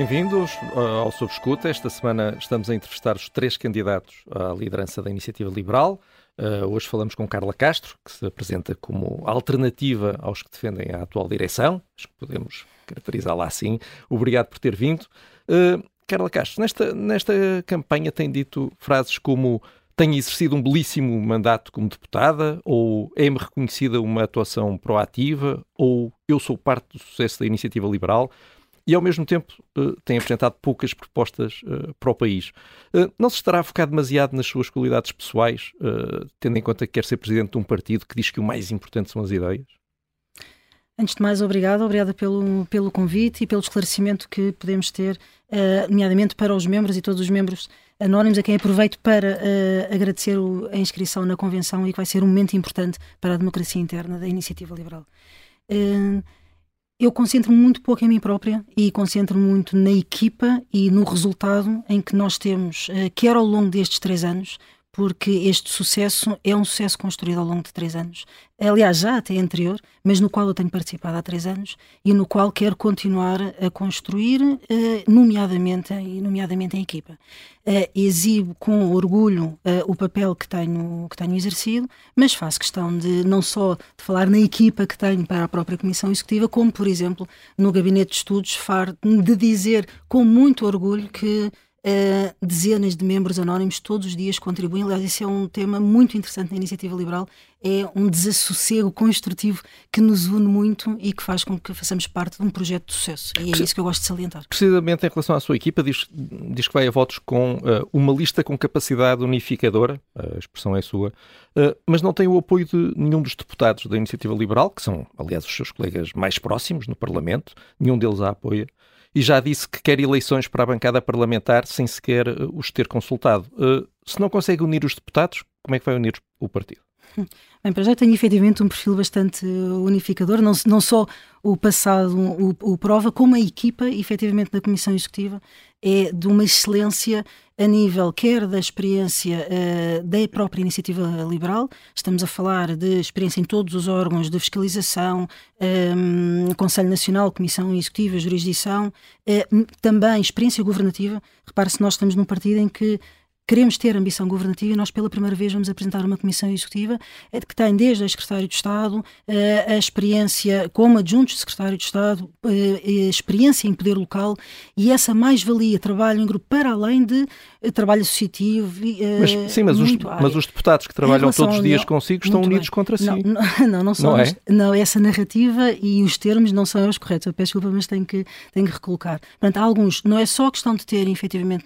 Bem-vindos ao Sob Escuta. Esta semana estamos a entrevistar os três candidatos à liderança da Iniciativa Liberal. Uh, hoje falamos com Carla Castro, que se apresenta como alternativa aos que defendem a atual direção. Acho que podemos caracterizá-la assim. Obrigado por ter vindo. Uh, Carla Castro, nesta, nesta campanha tem dito frases como tenho exercido um belíssimo mandato como deputada, ou é-me reconhecida uma atuação proativa, ou eu sou parte do sucesso da iniciativa liberal e, ao mesmo tempo, uh, tem apresentado poucas propostas uh, para o país. Uh, não se estará focado demasiado nas suas qualidades pessoais, tendo em conta que quer ser presidente de um partido que diz que o mais importante são as ideias? Antes de mais, obrigada, obrigada pelo, pelo convite e pelo esclarecimento que podemos ter, nomeadamente para os membros e todos os membros anónimos, a quem aproveito para agradecer a inscrição na Convenção e que vai ser um momento importante para a democracia interna da Iniciativa Liberal. Uh, eu concentro-me muito pouco em mim própria e concentro-me muito na equipa e no resultado em que nós temos, eh, quer ao longo destes três anos, porque este sucesso é um sucesso construído ao longo de três anos. Aliás, já até anterior, mas no qual eu tenho participado há três anos e no qual quero continuar a construir, eh, nomeadamente, nomeadamente em equipa. Eh, exibo com orgulho eh, o papel que tenho, que tenho exercido, mas faço questão de não só de falar na equipa que tenho para a própria Comissão Executiva, como, por exemplo, no Gabinete de Estudos, de dizer com muito orgulho que Uh, dezenas de membros anónimos todos os dias contribuem. Aliás, isso é um tema muito interessante na iniciativa liberal. É um desassossego construtivo que nos une muito e que faz com que façamos parte de um projeto de sucesso. E é isso que eu gosto de salientar. Precisamente em relação à sua equipa, diz, diz que vai a votos com uh, uma lista com capacidade unificadora, a expressão é sua, uh, mas não tem o apoio de nenhum dos deputados da iniciativa liberal, que são, aliás, os seus colegas mais próximos no Parlamento, nenhum deles a apoia e já disse que quer eleições para a bancada parlamentar sem sequer eh, os ter consultado. Uh, se não consegue unir os deputados, como é que vai unir o partido? Bem, para já tenho efetivamente um perfil bastante unificador, não, não só o passado o, o prova, como a equipa, efetivamente, da Comissão Executiva é de uma excelência a nível quer da experiência uh, da própria iniciativa liberal, estamos a falar de experiência em todos os órgãos de fiscalização, um, ehm, Conselho Nacional, Comissão Executiva, Jurisdição, uh, também experiência governativa. Repare-se, nós estamos num partido em que queremos ter ambição governativa e nós pela primeira vez vamos apresentar uma comissão executiva eh, que tem desde a secretário de Estado eh, a experiência como adjuntos de secretário de Estado, eh, a experiência em poder local e essa mais-valia, trabalho em grupo para além de trabalho associativo. Mas, sim, mas os, mas os, deputados que trabalham todos os dias consigo estão unidos bem. contra si. Não, não, não, não são. Não, é? não, essa narrativa e os termos não são os corretos. Eu peço desculpa, mas tenho que, tenho que recolocar. Portanto, há alguns, não é só questão de terem efetivamente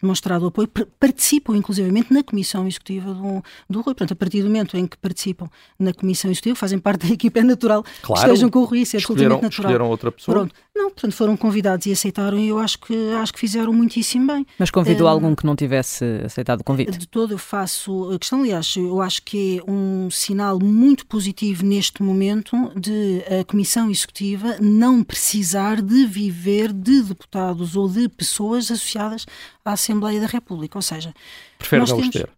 demonstrado o apoio, participam inclusivamente na Comissão Executiva do, do Rui. Portanto, a partir do momento em que participam na Comissão Executiva, fazem parte da equipe, é natural claro, que estejam com o Rui, isso é absolutamente natural. Escolheram outra pessoa? Pronto. Não, portanto, foram convidados e aceitaram e eu acho que, acho que fizeram muitíssimo bem. Mas convidou um, algum que não tivesse aceitado o convite? De todo eu faço a questão, aliás, eu acho que é um sinal muito positivo neste momento de a Comissão Executiva não precisar de viver de deputados ou de pessoas associadas à Assembleia da República, ou seja... Prefere não os ter?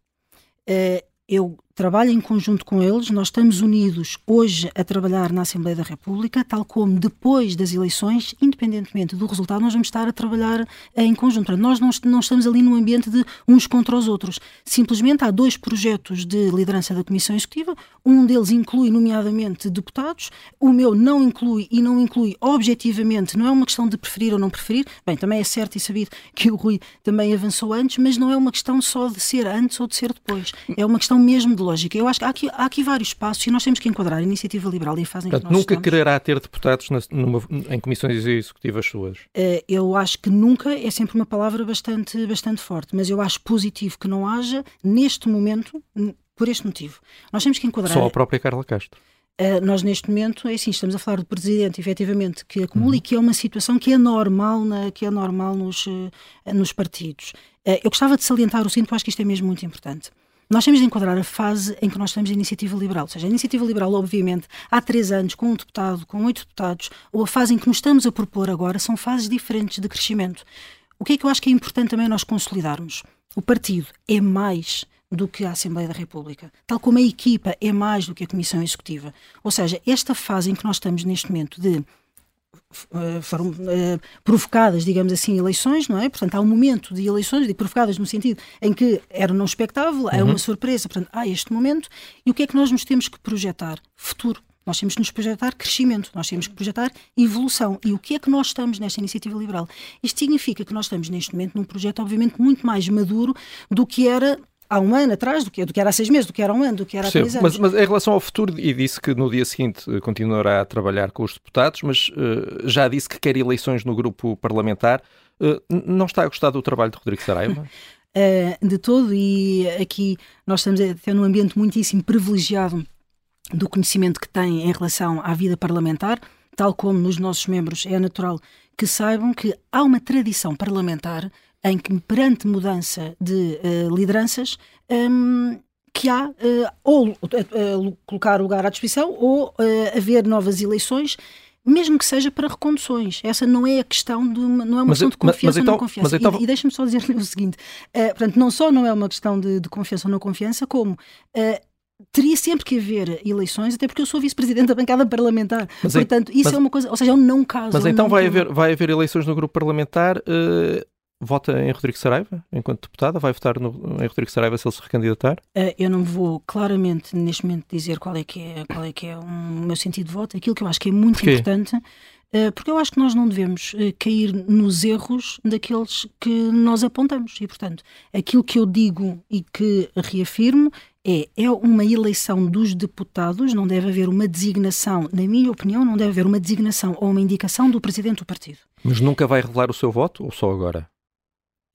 Uh, eu trabalho em conjunto com eles, nós estamos unidos hoje a trabalhar na Assembleia da República, tal como depois das eleições, independentemente do resultado, nós vamos estar a trabalhar em conjunto. Nós não, não estamos ali num ambiente de uns contra os outros. Simplesmente há dois projetos de liderança da Comissão Executiva, um deles inclui, nomeadamente, deputados, o meu não inclui e não inclui objetivamente, não é uma questão de preferir ou não preferir, bem, também é certo e sabido que o Rui também avançou antes, mas não é uma questão só de ser antes ou de ser depois, é uma questão mesmo de lógica. Eu acho que há aqui, há aqui vários passos e nós temos que enquadrar a iniciativa liberal e a fase em Portanto, que nós nunca estamos. quererá ter deputados na, numa, em comissões executivas suas? Uh, eu acho que nunca é sempre uma palavra bastante, bastante forte, mas eu acho positivo que não haja neste momento, por este motivo. Nós temos que enquadrar. Só a própria Carla Castro. Uh, nós neste momento, é assim, estamos a falar do presidente, efetivamente, que acumula uhum. e que é uma situação que é normal, na, que é normal nos, uh, nos partidos. Uh, eu gostava de salientar o seguinte, porque acho que isto é mesmo muito importante. Nós temos de enquadrar a fase em que nós temos a iniciativa liberal. Ou seja, a iniciativa liberal, obviamente, há três anos, com um deputado, com oito deputados, ou a fase em que nos estamos a propor agora, são fases diferentes de crescimento. O que é que eu acho que é importante também nós consolidarmos? O partido é mais do que a Assembleia da República, tal como a equipa é mais do que a Comissão Executiva. Ou seja, esta fase em que nós estamos neste momento de foram uh, provocadas, digamos assim, eleições, não é? Portanto, há um momento de eleições, de provocadas no sentido em que era não expectável, uhum. é uma surpresa, portanto, há este momento, e o que é que nós nos temos que projetar? Futuro. Nós temos que nos projetar crescimento, nós temos que projetar evolução. E o que é que nós estamos nesta iniciativa liberal? Isto significa que nós estamos neste momento num projeto, obviamente, muito mais maduro do que era há um ano atrás, do que, do que era há seis meses, do que era há um ano, do que era há três anos. Mas, mas, em relação ao futuro, e disse que no dia seguinte eh, continuará a trabalhar com os deputados, mas uh, já disse que quer eleições no grupo parlamentar. Uh, não está a gostar do trabalho de Rodrigo Saraiva? uh, de todo, e aqui nós estamos até num ambiente muitíssimo privilegiado do conhecimento que tem em relação à vida parlamentar, tal como nos nossos membros é natural que saibam que há uma tradição parlamentar em que, perante mudança de uh, lideranças, um, que há uh, ou uh, colocar o lugar à disposição ou haver novas eleições mesmo que seja para reconduções. Essa não é a questão de uma, não é uma mas, questão de confiança mas, então, ou não confiança. Então... E, e deixa-me só dizer o seguinte: uh, portanto, não só não é uma questão de, de confiança ou não confiança, como uh, teria sempre que haver eleições, até porque eu sou vice-presidente da bancada parlamentar. Mas Portanto, isso mas, é uma coisa, ou seja, é um não caso. Mas então vai haver, vai haver eleições no grupo parlamentar. Uh vota em Rodrigo Saraiva enquanto deputada? Vai votar no, em Rodrigo Saraiva se ele se recandidatar? Uh, eu não vou claramente neste momento dizer qual é que é, qual é, que é o meu sentido de voto. Aquilo que eu acho que é muito Porquê? importante, uh, porque eu acho que nós não devemos uh, cair nos erros daqueles que nós apontamos. E, portanto, aquilo que eu digo e que reafirmo é, é uma eleição dos deputados, não deve haver uma designação, na minha opinião, não deve haver uma designação ou uma indicação do presidente do partido. Mas nunca vai revelar o seu voto ou só agora?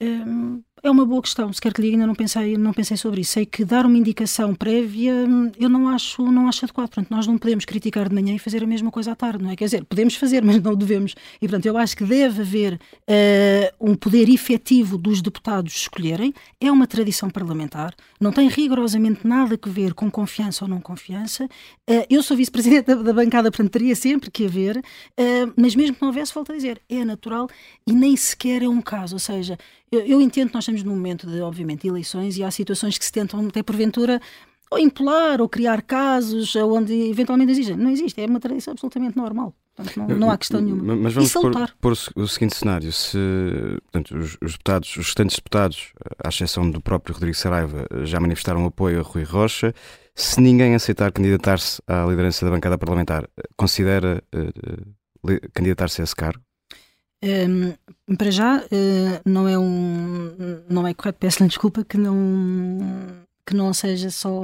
Hum, é uma boa questão, se quer que lhe ainda não pensei, não pensei sobre isso. Sei que dar uma indicação prévia hum, eu não acho, não acho adequado. Portanto, nós não podemos criticar de manhã e fazer a mesma coisa à tarde, não é? Quer dizer, podemos fazer, mas não devemos. E, portanto, eu acho que deve haver uh, um poder efetivo dos deputados escolherem. É uma tradição parlamentar, não tem rigorosamente nada a ver com confiança ou não confiança. Uh, eu sou vice-presidente da, da, bancada, portanto, teria sempre que haver, uh, mas mesmo que não houvesse, volto a dizer, é natural e nem sequer é um caso. Ou seja, eu, eu entendo que nós estamos num momento de, obviamente, eleições e há situações que se tentam até porventura ou impolar ou criar casos onde eventualmente exigem. Não existe, é uma tradição absolutamente normal. Portanto, não, não há questão nenhuma. Mas vamos pôr, pôr, o seguinte cenário: se portanto, os, os, deputados, os restantes deputados, à exceção do próprio Rodrigo Saraiva, já manifestaram apoio a Rui Rocha, se ninguém aceitar candidatar-se à liderança da bancada parlamentar, considera uh, candidatar-se a esse cargo? Um, para já, uh, não é um. Não é correto, peço-lhe desculpa que não que não seja só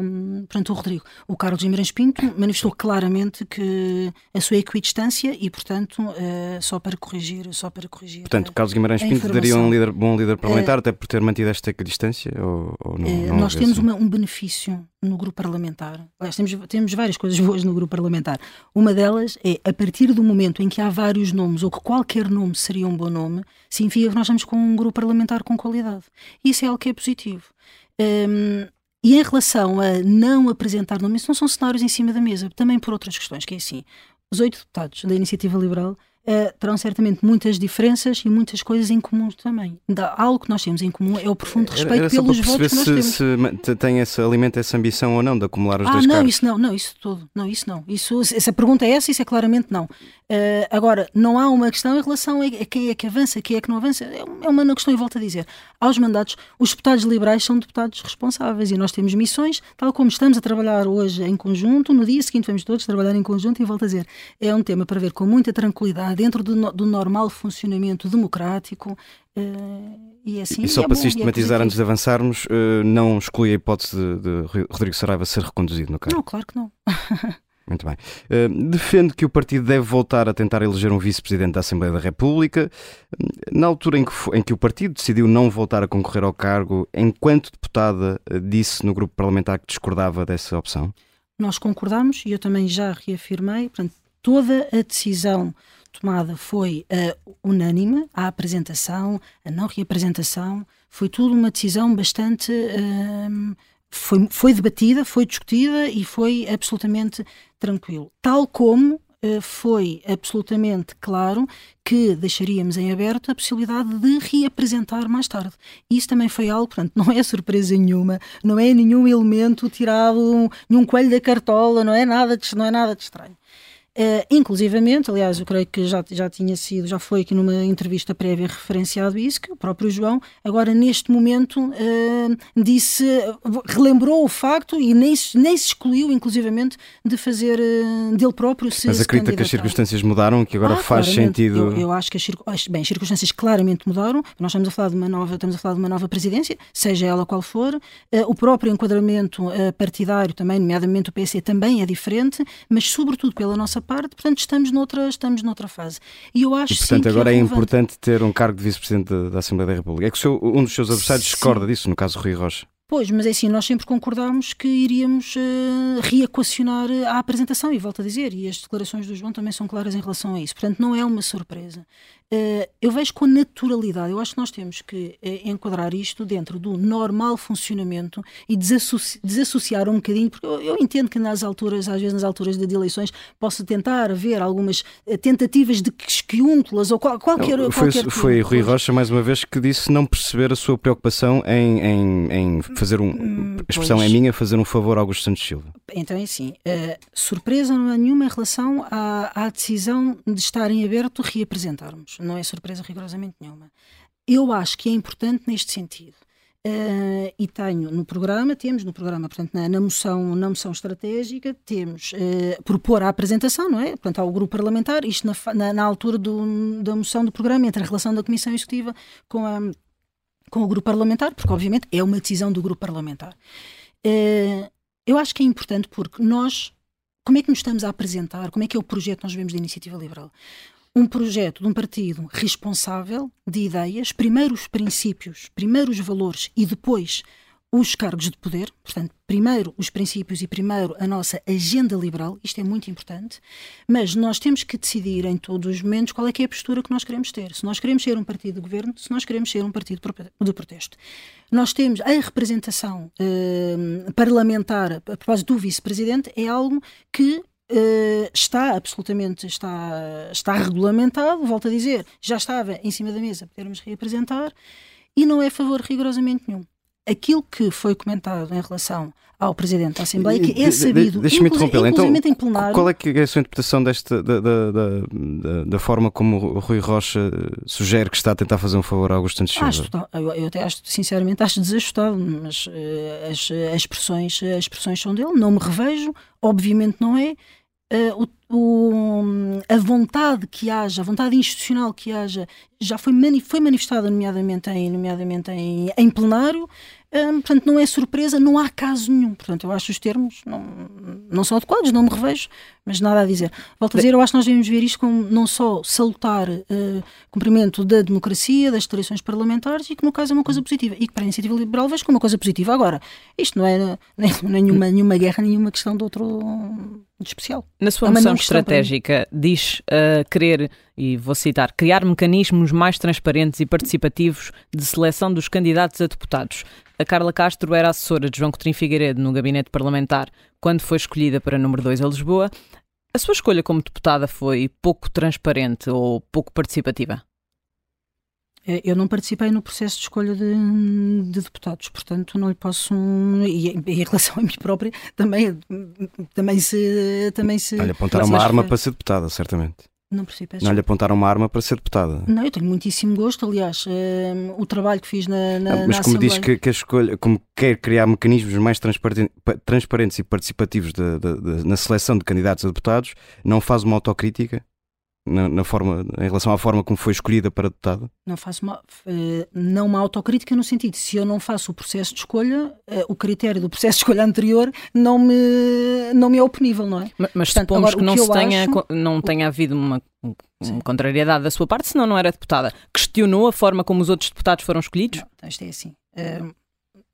pronto, o Rodrigo. O Carlos Guimarães Pinto manifestou claramente que a sua equidistância e, portanto, uh, só para corrigir, só para corrigir. Portanto, Carlos Guimarães Pinto daria um líder, bom líder parlamentar uh, até por ter mantido esta equidistância ou, ou não, uh, não Nós temos uma, um benefício no grupo parlamentar. Aliás, temos, temos várias coisas boas no grupo parlamentar. Uma delas é, a partir do momento em que há vários nomes ou que qualquer nome seria um bom nome, significa que nós estamos com um grupo parlamentar com qualidade. Isso é algo que é positivo. Um, e em relação a não apresentar nomes, isso não são cenários em cima da mesa, também por outras questões, que é assim, os oito deputados da Iniciativa Liberal uh, terão certamente muitas diferenças e muitas coisas em comum também. Da, algo que nós temos em comum é o profundo respeito era, era pelos votos que nós se, temos. Se tem essa, alimenta essa ambição ou não de acumular os ah, dois não, cargos. isso não, não, isso todo. Não, isso não. Isso, essa pergunta é essa, isso é claramente não. Uh, agora, não há uma questão em relação a, quem é que avança, quem é que não avança. É, é uma questão, e volto a dizer, aos mandatos, os deputados liberais são deputados responsáveis e nós temos missões, tal como estamos a trabalhar hoje em conjunto, no dia seguinte vamos todos trabalhar em conjunto e volto a dizer, é um tema para ver com muita tranquilidade, dentro do, do normal funcionamento democrático. Uh, e, assim, e só é para bom, é sistematizar, é antes de avançarmos, uh, não exclui a hipótese de, de Rodrigo Saraiva ser reconduzido no cargo? Não, claro que não. Muito bem. Uh, defende que o partido deve voltar a tentar eleger um vice-presidente da Assembleia da República. Na altura em que, em que, o partido decidiu não voltar a concorrer ao cargo, enquanto deputada, disse no grupo parlamentar que discordava dessa opção? Nós concordamos e eu também já reafirmei. Portanto, toda a decisão tomada foi uh, unânime, a apresentação, a não reapresentação, foi tudo uma decisão bastante. Uh, foi, foi debatida, foi discutida e foi absolutamente tranquilo. Tal como uh, foi absolutamente claro que deixaríamos em aberto a possibilidade de reapresentar mais tarde. Isso também foi algo, portanto, não é surpresa nenhuma, não é nenhum elemento tirado, nenhum coelho da cartola, não é nada de, não é nada de estranho. Uh, inclusivamente, aliás, eu creio que já, já tinha sido, já foi aqui numa entrevista prévia referenciado isso, que o próprio João, agora neste momento, uh, disse, relembrou o facto e nem, nem se excluiu, inclusivamente, de fazer uh, dele próprio se Mas acredita que as circunstâncias mudaram, que agora ah, faz sentido. Eu, eu, acho que as, bem, as circunstâncias claramente mudaram. Nós estamos a falar de uma nova, estamos a falar de uma nova presidência, seja ela qual for. o próprio enquadramento partidário também, nomeadamente o PC, também é diferente, mas sobretudo pela nossa parte, portanto estamos noutra, estamos noutra fase. E eu acho e, portanto, sim, agora é, é importante ter um cargo de vice-presidente da, da, Assembleia da República. É que seu, um dos seus adversários sim. discorda disso, no caso Rui Rocha. Pois, mas é assim, nós sempre concordámos que iríamos uh, reequacionar a apresentação, e volto a dizer, e as declarações do João também são claras em relação a isso. Portanto, não é uma surpresa. Uh, eu vejo com naturalidade, eu acho que nós temos que uh, enquadrar isto dentro do normal funcionamento e desassoci desassociar um bocadinho, porque eu, eu, entendo que nas alturas, às vezes nas alturas de eleições, possa tentar haver algumas uh, tentativas de esquiúntulas ou qual, qualquer, não, foi, qualquer Foi Rui Rocha, mais uma vez, que disse não perceber a sua preocupação em, em, em fazer um. Hum, a expressão pois. é minha, fazer um favor ao Augusto Santos Silva. Então é assim, surpresa não há nenhuma em relação à, à decisão de estar em aberto reapresentarmos não é surpresa rigorosamente nenhuma. Eu acho que é importante neste sentido. Uh, e tenho no programa, temos no programa, portanto, na, na moção, na moção estratégica, temos uh, propor a apresentação, não é? Portanto, ao grupo parlamentar, isto na, na, na altura do, da moção do programa, entre a relação da Comissão Executiva com, a, com o grupo parlamentar, porque obviamente é uma decisão do grupo parlamentar. Uh, eu acho que é importante porque nós, como é que nos estamos a apresentar, como é que é o projeto que nós vemos da Iniciativa Liberal? Um projeto de um partido responsável de ideias, primeiro os princípios, primeiro os valores e depois os cargos de poder, portanto, primeiro os princípios e primeiro a nossa agenda liberal, isto é muito importante, mas nós temos que decidir em todos os momentos qual é que é a postura que nós queremos ter. Se nós queremos ser um partido de governo, se nós queremos ser um partido de protesto. Nós temos a representação eh, parlamentar, a propósito do vice-presidente, é algo que Uh, está absolutamente está, está regulamentado, volto a dizer, já estava em cima da mesa para podermos reapresentar e não é favor rigorosamente nenhum. Aquilo que foi comentado em relação ao Presidente da Assembleia, que é sabido, Deixa-me interromper, então, em plenário... Qual é, que é a sua interpretação desta, da, da, da, da, forma como o Rui Rocha sugere que está a tentar fazer um favor ao Augusto Santos Silva? Acho, eu, eu até acho, sinceramente, acho desajustado, mas uh, as, as, expressões, as expressões são dele, não me revejo, obviamente não é, uh, o, o, a vontade que haja, a vontade institucional que haja, já foi, mani foi manifestada, nomeadamente em, nomeadamente em, em plenário, Hum, portanto, não é surpresa, não há caso nenhum. Portanto, eu acho os termos não, não são adequados, não me revejo, mas nada a dizer. Volto a dizer, eu acho que nós devemos ver isto como não só salutar uh, cumprimento da democracia, das tradições parlamentares, e que no caso é uma coisa positiva. E que para a iniciativa liberal vejo como uma coisa positiva. Agora, isto não é nem, nenhuma, nenhuma guerra, nenhuma questão de outro de especial. Na sua moção estratégica, diz uh, querer, e vou citar, criar mecanismos mais transparentes e participativos de seleção dos candidatos a deputados. A Carla Castro era assessora de João Coutinho Figueiredo no gabinete parlamentar quando foi escolhida para número 2 a Lisboa. A sua escolha como deputada foi pouco transparente ou pouco participativa? É, eu não participei no processo de escolha de, de deputados, portanto não lhe posso. E, em relação a mim própria, também, também se. Também se Olha, apontar uma arma para ser deputada, certamente. Não percebi. Não lhe apontaram uma arma para ser deputada. Não, eu tenho muitíssimo gosto, aliás, uh, o trabalho que fiz na, na Mas na como Assembleia... diz que, que, a escolha, como quer criar mecanismos mais transparentes e participativos de, de, de, na seleção de candidatos a deputados, não faz uma autocrítica? Na, na, forma, em relação à forma como foi escolhida para deputada? Não faço uma, eh, não uma autocrítica no sentido, se eu não faço o processo de escolha, eh, o critério do processo de escolha anterior não me, não me é oponível, não é? Mas, mas Portanto, supomos agora, que, não, que se tenha, acho... não tenha havido uma, uma contrariedade da sua parte, senão não era deputada. Questionou a forma como os outros deputados foram escolhidos? Não, isto é assim.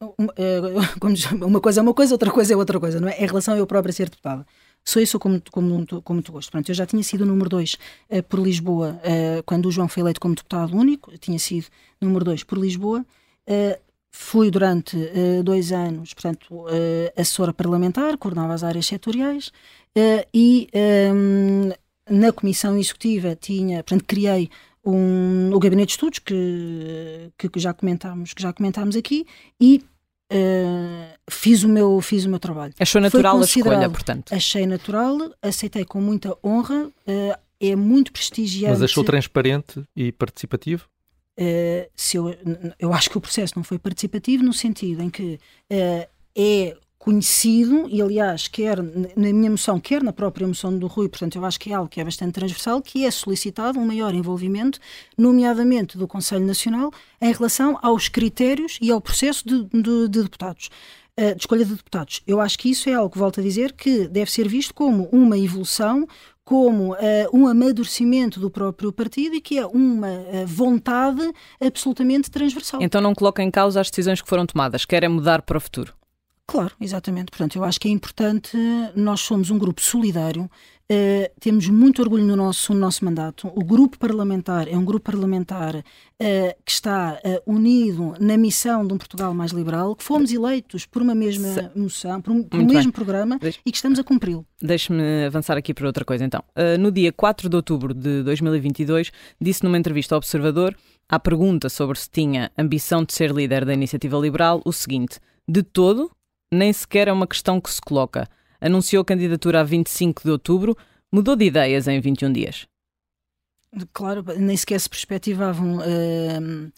Uh, uma coisa é uma coisa, outra coisa é outra coisa, não é? Em relação a eu própria ser deputada. Sou isso com muito, com muito, com muito gosto. Pronto, eu já tinha sido número 2 uh, eh, por Lisboa uh, quando o João foi eleito como deputado único, tinha sido número 2 por Lisboa. Uh, fui durante dois anos, portanto, assessora parlamentar, coordenava as áreas setoriais e um, na comissão executiva tinha, portanto, criei um, o gabinete de estudos que, que, já comentámos, que já comentámos aqui e fiz, o meu, fiz o meu trabalho. Achou natural a escolha, portanto? Achei natural, aceitei com muita honra, uh, é muito prestigiante. Mas achou transparente e participativo? Uh, se eu, eu acho que o processo não foi participativo no sentido em que uh, é conhecido e aliás quer na minha moção quer na própria moção do Rui portanto eu acho que é algo que é bastante transversal que é solicitado um maior envolvimento nomeadamente do Conselho Nacional em relação aos critérios e ao processo de, de, de deputados uh, de escolha de deputados eu acho que isso é algo volto a dizer que deve ser visto como uma evolução como uh, um amadurecimento do próprio partido e que é uma uh, vontade absolutamente transversal. Então não coloca em causa as decisões que foram tomadas, querem mudar para o futuro. Claro, exatamente. Portanto, eu acho que é importante, nós somos um grupo solidário, Uh, temos muito orgulho no nosso, no nosso mandato. O grupo parlamentar é um grupo parlamentar uh, que está uh, unido na missão de um Portugal mais liberal, que fomos eleitos por uma mesma moção, por um, por um mesmo bem. programa Deixe... e que estamos a cumpri-lo. Deixe-me avançar aqui para outra coisa então. no dia 4 de outubro de 2022, disse numa entrevista ao Observador, à pergunta sobre se tinha ambição de ser líder da iniciativa liberal, o seguinte: de todo, nem sequer é uma questão que se coloca anunciou a candidatura a 25 de outubro, mudou de ideias em 21 dias. Claro, nem sequer se perspectivavam. Uh,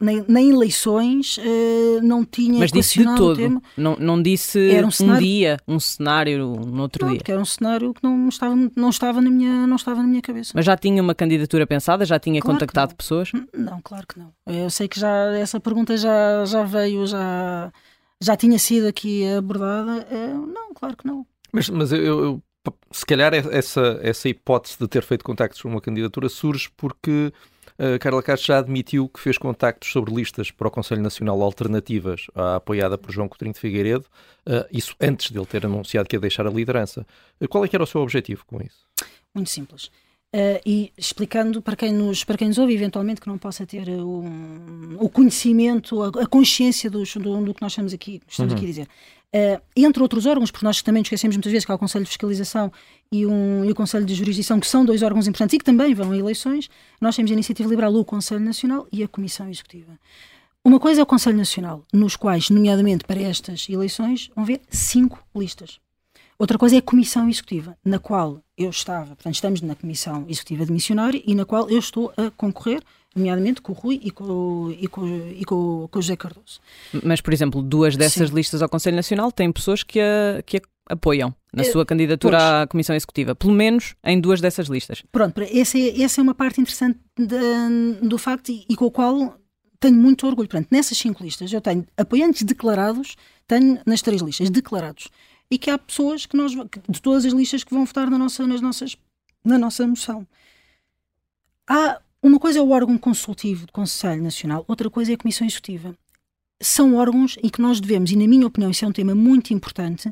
nem, nem, eleições uh, não tinha Mas disse de todo, não, não disse um, cenário... um, dia, um cenário no outro não, dia. Porque era um cenário que não estava, não, estava na minha, não estava na minha cabeça. Mas já tinha uma candidatura pensada? Já tinha claro contactado pessoas? Não, claro que não. Eu sei que já essa pergunta já, já veio, já, já tinha sido aqui abordada. Uh, não, claro que não. Mas, mas eu, eu, se calhar essa, essa hipótese de ter feito contactos com uma candidatura surge porque uh, Carla Castro já admitiu que fez contactos sobre listas para o Conselho Nacional alternativas à apoiada por João Coutinho de Figueiredo, uh, isso antes dele ter anunciado que ia deixar a liderança. Uh, qual é que era o seu objetivo com isso? Muito simples. Uh, e explicando para quem, nos, para quem nos ouve, eventualmente, que não possa ter o, o conhecimento, a, a consciência dos, do, do, que nós estamos aqui, estamos uhum. aqui a dizer. Uh, entre outros órgãos, porque nós também esquecemos muitas vezes que há o Conselho de Fiscalização e, um, e o Conselho de Jurisdição, que são dois órgãos importantes e que também vão a eleições, nós temos a Iniciativa Liberal, o Conselho Nacional e a Comissão Executiva. Uma coisa é o Conselho Nacional, nos quais, nomeadamente para estas eleições, vão haver cinco listas. Outra coisa é a Comissão Executiva, na qual eu estava, portanto, estamos na Comissão Executiva de Missionário e na qual eu estou a concorrer nomeadamente com o Rui e com, e com, e com, com o José Cardoso. Mas, por exemplo, duas dessas Sim. listas ao Conselho Nacional têm pessoas que a, que a apoiam na sua candidatura pois. à Comissão Executiva, pelo menos em duas dessas listas. Pronto, essa é, essa é uma parte interessante de, do facto e, e com o qual tenho muito orgulho. Portanto, nessas cinco listas eu tenho apoiantes declarados, tenho nas três listas declarados. E que há pessoas que nós, de todas as listas que vão votar na nossa, nas nossas, na nossa moção. Há uma coisa é o órgão consultivo do Conselho Nacional, outra coisa é a Comissão Executiva. São órgãos em que nós devemos, e na minha opinião isso é um tema muito importante,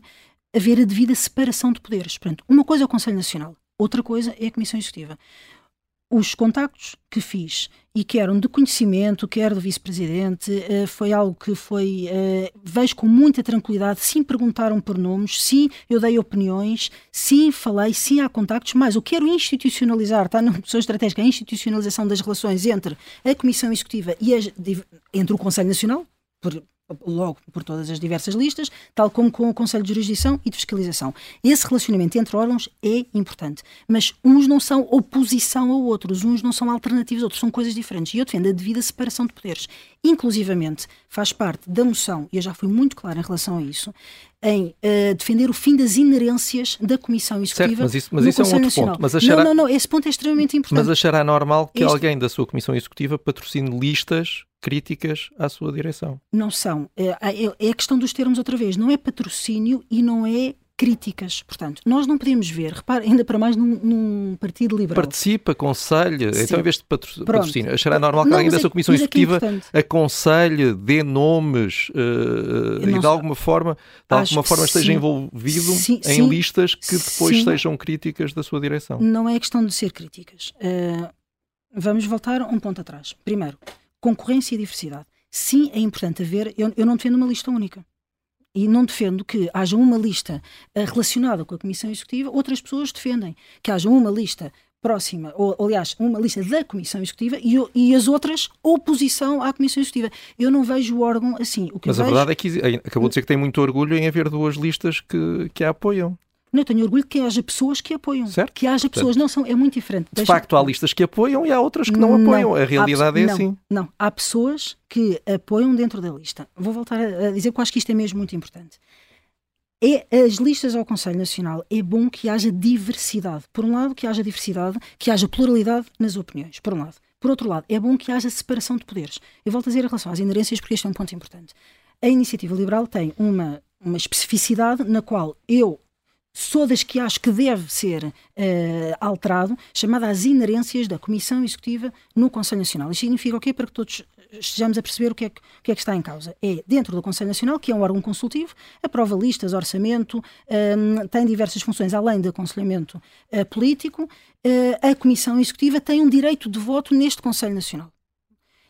haver a devida separação de poderes. Portanto, uma coisa é o Conselho Nacional, outra coisa é a Comissão Executiva os contactos que fiz e que eram de conhecimento, quer do vice-presidente, eh, foi algo que foi, eh, vejo com muita tranquilidade, sim perguntaram por nomes, sim eu dei opiniões, sim falei, sim há contactos, mas eu quero institucionalizar, está na pessoa estratégica, a institucionalização das relações entre a Comissão Executiva e entre o Conselho Nacional, por, logo por todas as diversas listas, tal como com o Conselho de Jurisdição e de Fiscalização. Esse relacionamento entre órgãos é importante, mas uns não são oposição a outros, uns não são alternativos a outros, são coisas diferentes. E eu defendo a devida separação de poderes. Inclusivamente, faz parte da moção, e eu já fui muito claro em relação a isso, em uh, defender o fim das inerências da Comissão Executiva. Certo, mas isso, mas isso é um outro Nacional. ponto. Mas achará, não, não, não, esse ponto é extremamente importante. Mas achará normal que este... alguém da sua Comissão Executiva patrocine listas críticas à sua direção? Não são. É, é, é a questão dos termos outra vez. Não é patrocínio e não é críticas. Portanto, nós não podemos ver, repare, ainda para mais num, num partido liberal. Participa, aconselha, Sim. então em vez de patro patrocínio, achará normal que não, alguém da sua comissão é executiva é aconselhe, dê nomes uh, e de alguma forma, de alguma forma esteja sim. envolvido sim, em listas que depois sejam críticas da sua direção. Não é questão de ser críticas. Uh, vamos voltar um ponto atrás. Primeiro, concorrência e diversidade. Sim, é importante haver. Eu, eu não defendo uma lista única e não defendo que haja uma lista eh, relacionada com a Comissão Executiva, outras pessoas defendem que haja uma lista próxima, ou aliás, uma lista da Comissão Executiva e, e, as outras oposição à Comissão Executiva. Eu não vejo o órgão assim. Mas a vejo... verdade é que acabou de dizer que tem muito orgulho em haver duas listas que, que a apoiam. Não, eu tenho orgulho que haja pessoas que apoiam. Certo? Que haja pessoas, não são, é muito diferente. De Deixa... facto, há listas que apoiam e há outras que não, não apoiam. A realidade é não, assim. Não, há pessoas que apoiam dentro da lista. Vou voltar a dizer que eu acho que isto é mesmo muito importante é as listas ao Conselho Nacional é bom que haja diversidade. Por um lado, que haja diversidade, que haja pluralidade nas opiniões, por um lado. Por outro lado, é bom que haja separação de poderes. Eu volto a dizer em relação às inerências, porque este é um ponto importante. A iniciativa liberal tem uma, uma especificidade na qual eu sou das que acho que deve ser uh, alterado, chamada as inerências da Comissão Executiva no Conselho Nacional. Isto significa o quê? Para que todos estejamos a perceber o que, é que, o que, é que está em causa. É dentro do Conselho Nacional, que é um órgão consultivo, aprova listas, orçamento, um, tem diversas funções além do aconselhamento uh, político. Uh, a Comissão Executiva tem um direito de voto neste Conselho Nacional.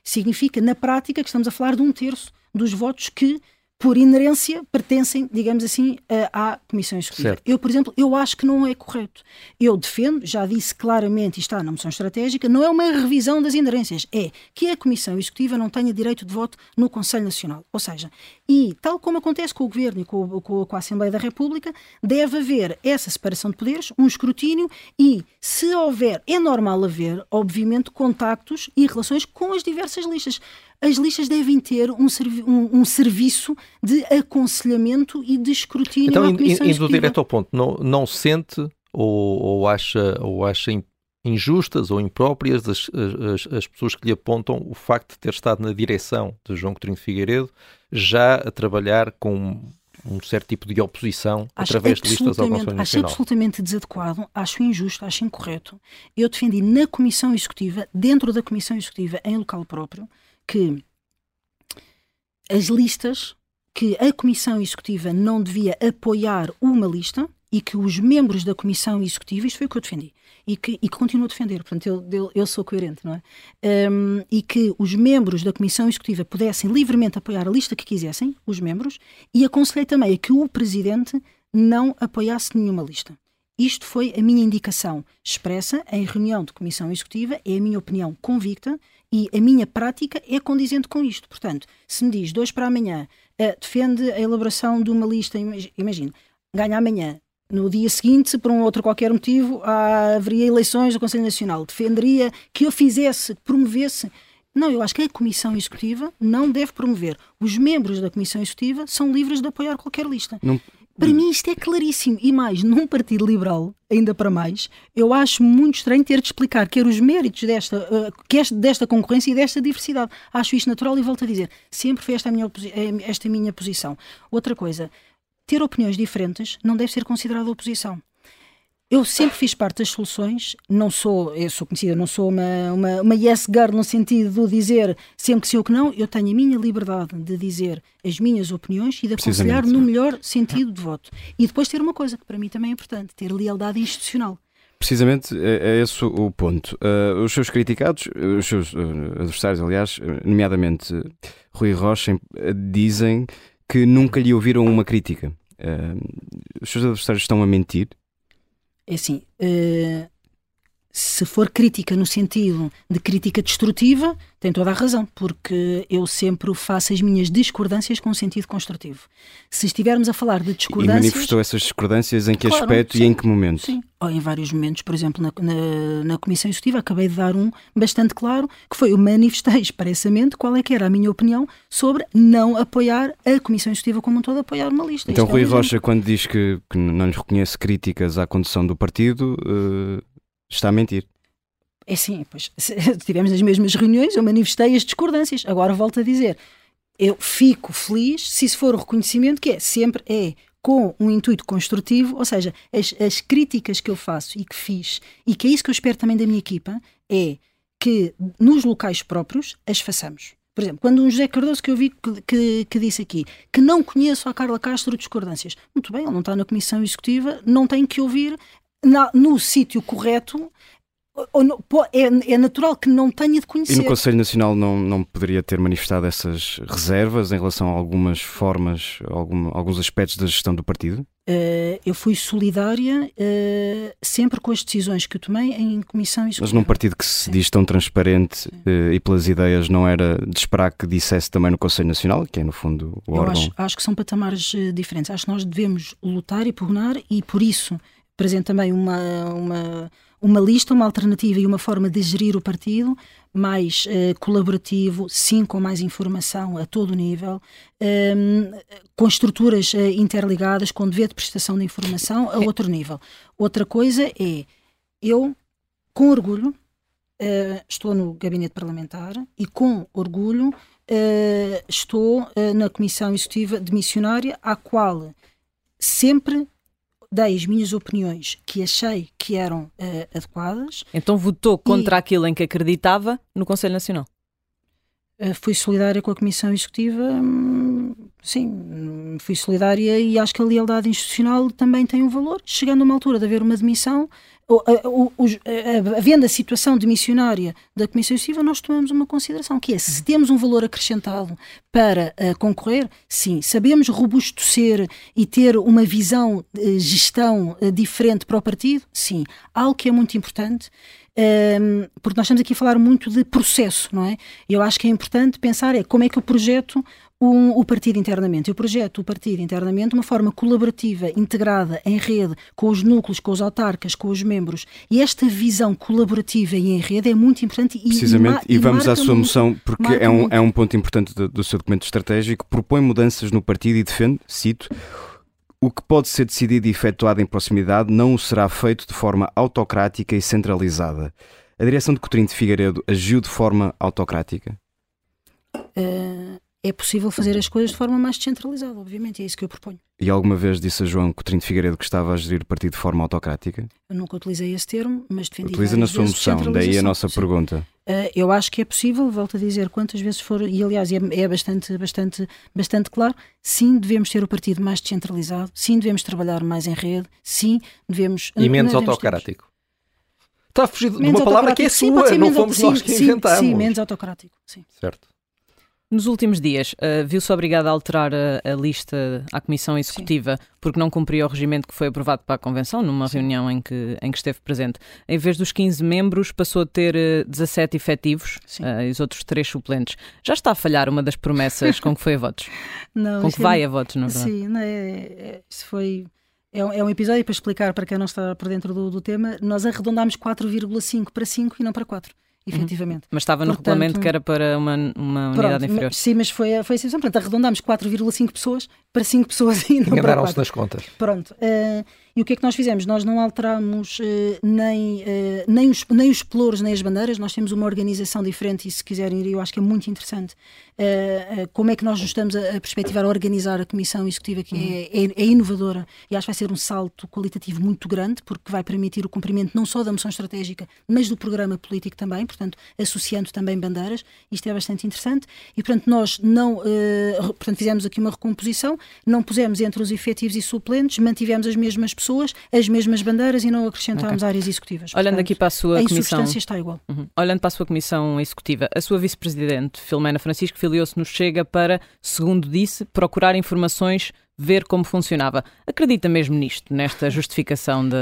Significa, na prática, que estamos a falar de um terço dos votos que por inerência, pertencem, digamos assim, à Comissão Executiva. Certo. Eu, por exemplo, eu acho que não é correto. Eu defendo, já disse claramente, e está na moção estratégica, não é uma revisão das inerências, é que a Comissão Executiva não tenha direito de voto no Conselho Nacional. Ou seja, e tal como acontece com o Governo e com, com, com a Assembleia da República, deve haver essa separação de poderes, um escrutínio e, se houver, é normal haver, obviamente, contactos e relações com as diversas listas as listas devem ter um, servi um, um serviço de aconselhamento e de escrutínio então, à Comissão indo direto ao ponto, não, não sente ou, ou, acha, ou acha injustas ou impróprias as, as, as, pessoas que lhe apontam o facto de ter estado na direção de João Coutinho de Figueiredo já a trabalhar com um certo tipo de oposição acho através de listas ao Conselho Nacional. Acho absolutamente desadequado, acho injusto, acho incorreto. Eu defendi na Comissão Executiva, dentro da Comissão Executiva, em local próprio, que as listas, que a Comissão Executiva não devia apoiar uma lista e que os membros da Comissão Executiva, isto foi o que eu defendi, e que, e que continuo a defender, portanto eu, eu, eu sou coerente, não é? Um, e que os membros da Comissão Executiva pudessem livremente apoiar a lista que quisessem, os membros, e aconselhei também a que o Presidente não apoiasse nenhuma lista. Isto foi a minha indicação expressa em reunião de Comissão Executiva, é a minha opinião convicta e a minha prática é condizente com isto. Portanto, se me diz hoje para amanhã, uh, defende a elaboração de uma lista, imagina, ganha amanhã, no dia seguinte, por um outro qualquer motivo, haveria eleições do Conselho Nacional. Defenderia que eu fizesse, promovesse. Não, eu acho que a Comissão Executiva não deve promover. Os membros da Comissão Executiva são livres de apoiar qualquer lista. Não, para mim isto é claríssimo. E mais, num partido liberal, ainda para mais, eu acho muito estranho ter de explicar quer os méritos desta, uh, desta concorrência e desta diversidade. Acho isto natural e volto a dizer, sempre foi esta a minha, eh, esta a minha posição. Outra coisa, ter opiniões diferentes não deve ser considerada oposição. Eu sempre fiz parte das soluções, não sou, eu sou conhecida, não sou uma, uma, uma yes girl no sentido de dizer sempre que sim ou que não, eu tenho a minha liberdade de dizer as minhas opiniões e de aconselhar no melhor sentido de voto. E depois ter uma coisa que para mim também é importante, ter lealdade institucional. Precisamente é, é esse o ponto. Uh, os seus criticados, os seus uh, adversários, aliás, nomeadamente Rui Rocha, dizem que nunca lhe ouviram uma crítica. Uh, os seus adversários estão a mentir? É assim, uh, se for crítica no sentido de crítica destrutiva, tem toda a razão, porque eu sempre faço as minhas discordâncias com um sentido construtivo. Se estivermos a falar de discordâncias. E manifestou essas discordâncias em que claro, aspecto sim, e em que momento? Sim, ou em vários momentos, por exemplo, na, na, na, Comissão Executiva, acabei de dar um bastante claro, que foi eu manifestei expressamente qual é que era a minha opinião sobre não apoiar a Comissão Executiva como um todo, apoiar uma lista. Então, Isto Rui é Rocha, quando diz que, que, não lhe reconhece críticas à condução do partido, uh, está a mentir. É sim, pois tivemos as mesmas reuniões, eu manifestei as discordâncias. Agora volto a dizer, eu fico feliz se isso for o reconhecimento, que é sempre é com um intuito construtivo, ou seja, as, as críticas que eu faço e que fiz, e que é isso que eu espero também da minha equipa, é que nos locais próprios as façamos. Por exemplo, quando um José Cardoso que eu vi que, que, que, disse aqui que não conheço a Carla Castro discordâncias, muito bem, ele não está na comissão executiva, não tem que ouvir na, no sítio correto é, é, natural que não tenha de conhecer. E no Conselho Nacional não, não poderia ter manifestado essas reservas em relação a algumas formas, algum, alguns aspectos da gestão do partido? Uh, eu fui solidária uh, sempre com as decisões que eu tomei em comissão executiva. Mas num partido que se Sim. diz tão transparente uh, e pelas ideias, não era de esperar que dissesse também no Conselho Nacional, que é no fundo o eu órgão? Acho, acho que são patamares diferentes. Acho que nós devemos lutar e pugnar e por isso apresento também uma, uma uma lista, uma alternativa e uma forma de gerir o partido mais uh, colaborativo, sim, com mais informação a todo nível, ehm, com estruturas uh, interligadas, com dever de prestação de informação a outro nível. Outra coisa é, eu, com orgulho, uh, estou no gabinete parlamentar e com orgulho estou na comissão executiva de missionária, à qual sempre dei as minhas opiniões que achei que eram uh, adequadas. Então votou contra e, aquilo em que acreditava no Conselho Nacional? Uh, fui solidária com a Comissão Executiva, hum, sim, fui solidária e acho que a lealdade institucional também tem um valor. Chegando a uma altura de haver uma demissão, havendo a situação de missionária da Comissão Executiva, nós tomamos uma consideração, que é se temos um valor acrescentado para uh, concorrer, sim, sabemos robustecer e ter uma visão de gestão uh, diferente para o partido, sim. Algo que é muito importante um, porque nós estamos aqui a falar muito de processo, não é? Eu acho que é importante pensar é como é que eu projeto um, o partido internamente. Eu projeto o partido internamente de uma forma colaborativa, integrada, em rede, com os núcleos, com os autarcas, com os membros. E esta visão colaborativa e em rede é muito importante. E, Precisamente, e, e vamos à sua moção, porque é um, é um ponto importante do, do seu documento estratégico, propõe mudanças no partido e defende, cito, o que pode ser decidido e efetuado em proximidade não o será feito de forma autocrática e centralizada. A direção de Coutinho de Figueiredo agiu de forma autocrática? Uh, é possível fazer as coisas de forma mais descentralizada, obviamente, é isso que eu proponho. E alguma vez disse a João Coutinho de Figueiredo que estava a gerir o partido de forma autocrática? Eu nunca utilizei esse termo, mas defendi Utiliza na sua moção, daí a nossa Sim. pergunta. Uh, eu acho que é possível, volto a dizer, quantas vezes for, e aliás é, é, bastante, bastante, bastante claro, sim, devemos ter o partido mais descentralizado, sim, devemos trabalhar mais em rede, sim, devemos... E menos autocrático. Está a fugir de uma palavra que é sua, sim, não fomos nós que inventamos. Sim, menos autocrático, sim. Certo. Nos últimos dias, uh, viu-se obrigado a alterar a, a, lista à Comissão Executiva Sim. porque não cumpria o regimento que foi aprovado para a Convenção, numa Sim. reunião em que, em que esteve presente. Em vez dos 15 membros, passou a ter uh, 17 efetivos uh, e os outros 3 suplentes. Já está a falhar uma das promessas com que foi a votos? Não, com que vai é... a votos, na verdade? Sim, não é, é, isso foi. É um, é um episódio para explicar para quem não está por dentro do, do tema. Nós arredondámos 4,5 para 5 e não para 4. Uhum. efetivamente. Mas estava no Portanto, regulamento que era para uma, uma pronto, unidade inferior. Sim, mas foi, foi assim. Portanto, arredondámos 4,5 pessoas para 5 pessoas e não para 4. nas contas. Pronto. Uh, e o que é que nós fizemos? Nós não alteramos uh, nem, uh, nem, os, nem os pelouros nem as bandeiras, nós temos uma organização diferente e se quiserem ir, eu acho que é muito interessante uh, como é que nós nos estamos a, a perspectivar a organizar a Comissão Executiva, que é, uhum. é, é, inovadora e acho que vai ser um salto qualitativo muito grande, porque vai permitir o cumprimento não só da moção estratégica, mas do programa político também, portanto, associando também bandeiras. Isto é bastante interessante e, portanto, nós não portanto, fizemos aqui uma recomposição, não pusemos entre os efetivos e suplentes, mantivemos as mesmas pessoas, as mesmas bandeiras e não acrescentámos okay. áreas executivas. Olhando Portanto, aqui para a sua a comissão. está igual. Uhum. Olhando para a sua comissão executiva, a sua vice-presidente, Filomena Francisco, filiou-se no Chega para, segundo disse, procurar informações ver como funcionava. Acredita mesmo nisto, nesta justificação de,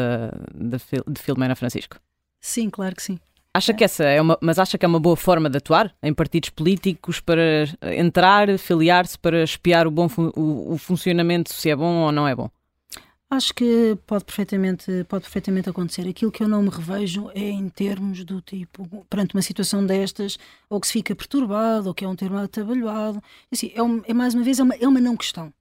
de, de Filomena Francisco? Sim, claro que sim. Acha que essa é uma, mas acha que é uma boa forma de atuar em partidos políticos para entrar, filiar-se, para espiar o bom o, o funcionamento se é bom ou não é bom? Acho que pode perfeitamente, pode perfeitamente acontecer. Aquilo que eu não me revejo é em termos do tipo, perante uma situação destas, ou que se fica perturbado, ou que é um termo atabalhoado. Assim, é, um, é mais uma vez, é uma, é uma não questão.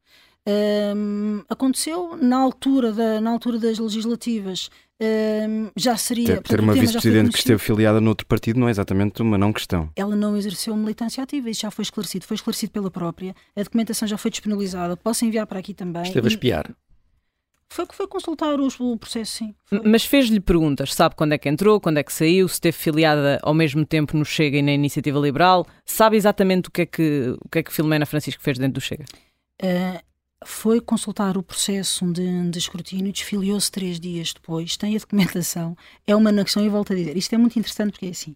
Um, aconteceu na altura, da, na altura das legislativas, um, já seria. Ter, ter uma vice-presidente que esteve filiada noutro partido não é exatamente uma não questão. Ela não exerceu militância ativa, isso já foi esclarecido, foi esclarecido pela própria. A documentação já foi disponibilizada, posso enviar para aqui também. Esteve a espiar. Foi que foi consultar o, o processo, sim. Foi. Mas fez-lhe perguntas, sabe quando é que entrou, quando é que saiu, se esteve filiada ao mesmo tempo no Chega e na Iniciativa Liberal, sabe exatamente o que é que, o que, é que Filomena Francisco fez dentro do Chega? Uh, foi consultar o processo de, de escrutínio, desfiliou-se três dias depois, tem a documentação, é uma questão e volto a dizer, isto é muito interessante porque é assim,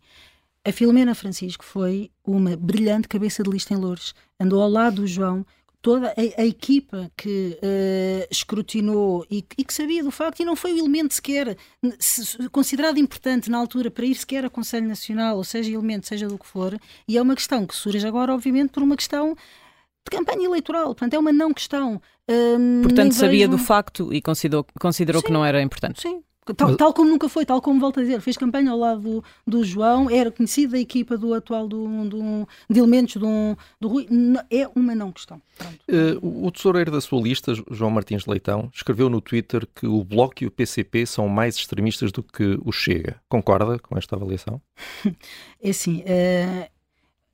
a Filomena Francisco foi uma brilhante cabeça de lista em Lourdes, andou ao lado do João, toda a, a equipa que uh, escrutinou e, e, que sabia do facto, e não foi o elemento sequer se, considerado importante na altura para ir sequer a Conselho Nacional, ou seja, elemento, seja do que for, e é uma questão que surge agora, obviamente, por uma questão de campanha eleitoral, portanto é uma não questão. Um, portanto, sabia vejo... do facto e considerou, considerou que não era importante. Sim, Tal, Mas... tal, como nunca foi, tal como volto a dizer, fez campanha ao lado do, do João, era conhecida a equipa do atual do, do, de elementos do, do Rui, é uma não questão. Uh, o tesoureiro da sua lista, João Martins Leitão, escreveu no Twitter que o Bloco e o PCP são mais extremistas do que o Chega. Concorda com esta avaliação? é assim, uh,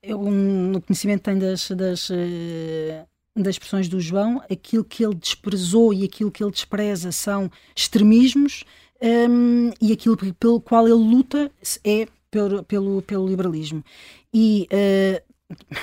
eu, no conhecimento tenho das, das, uh, das expressões do João, aquilo que ele desprezou e aquilo que ele despreza são extremismos um, e aquilo pelo qual ele luta é pelo, pelo, pelo liberalismo. E uh,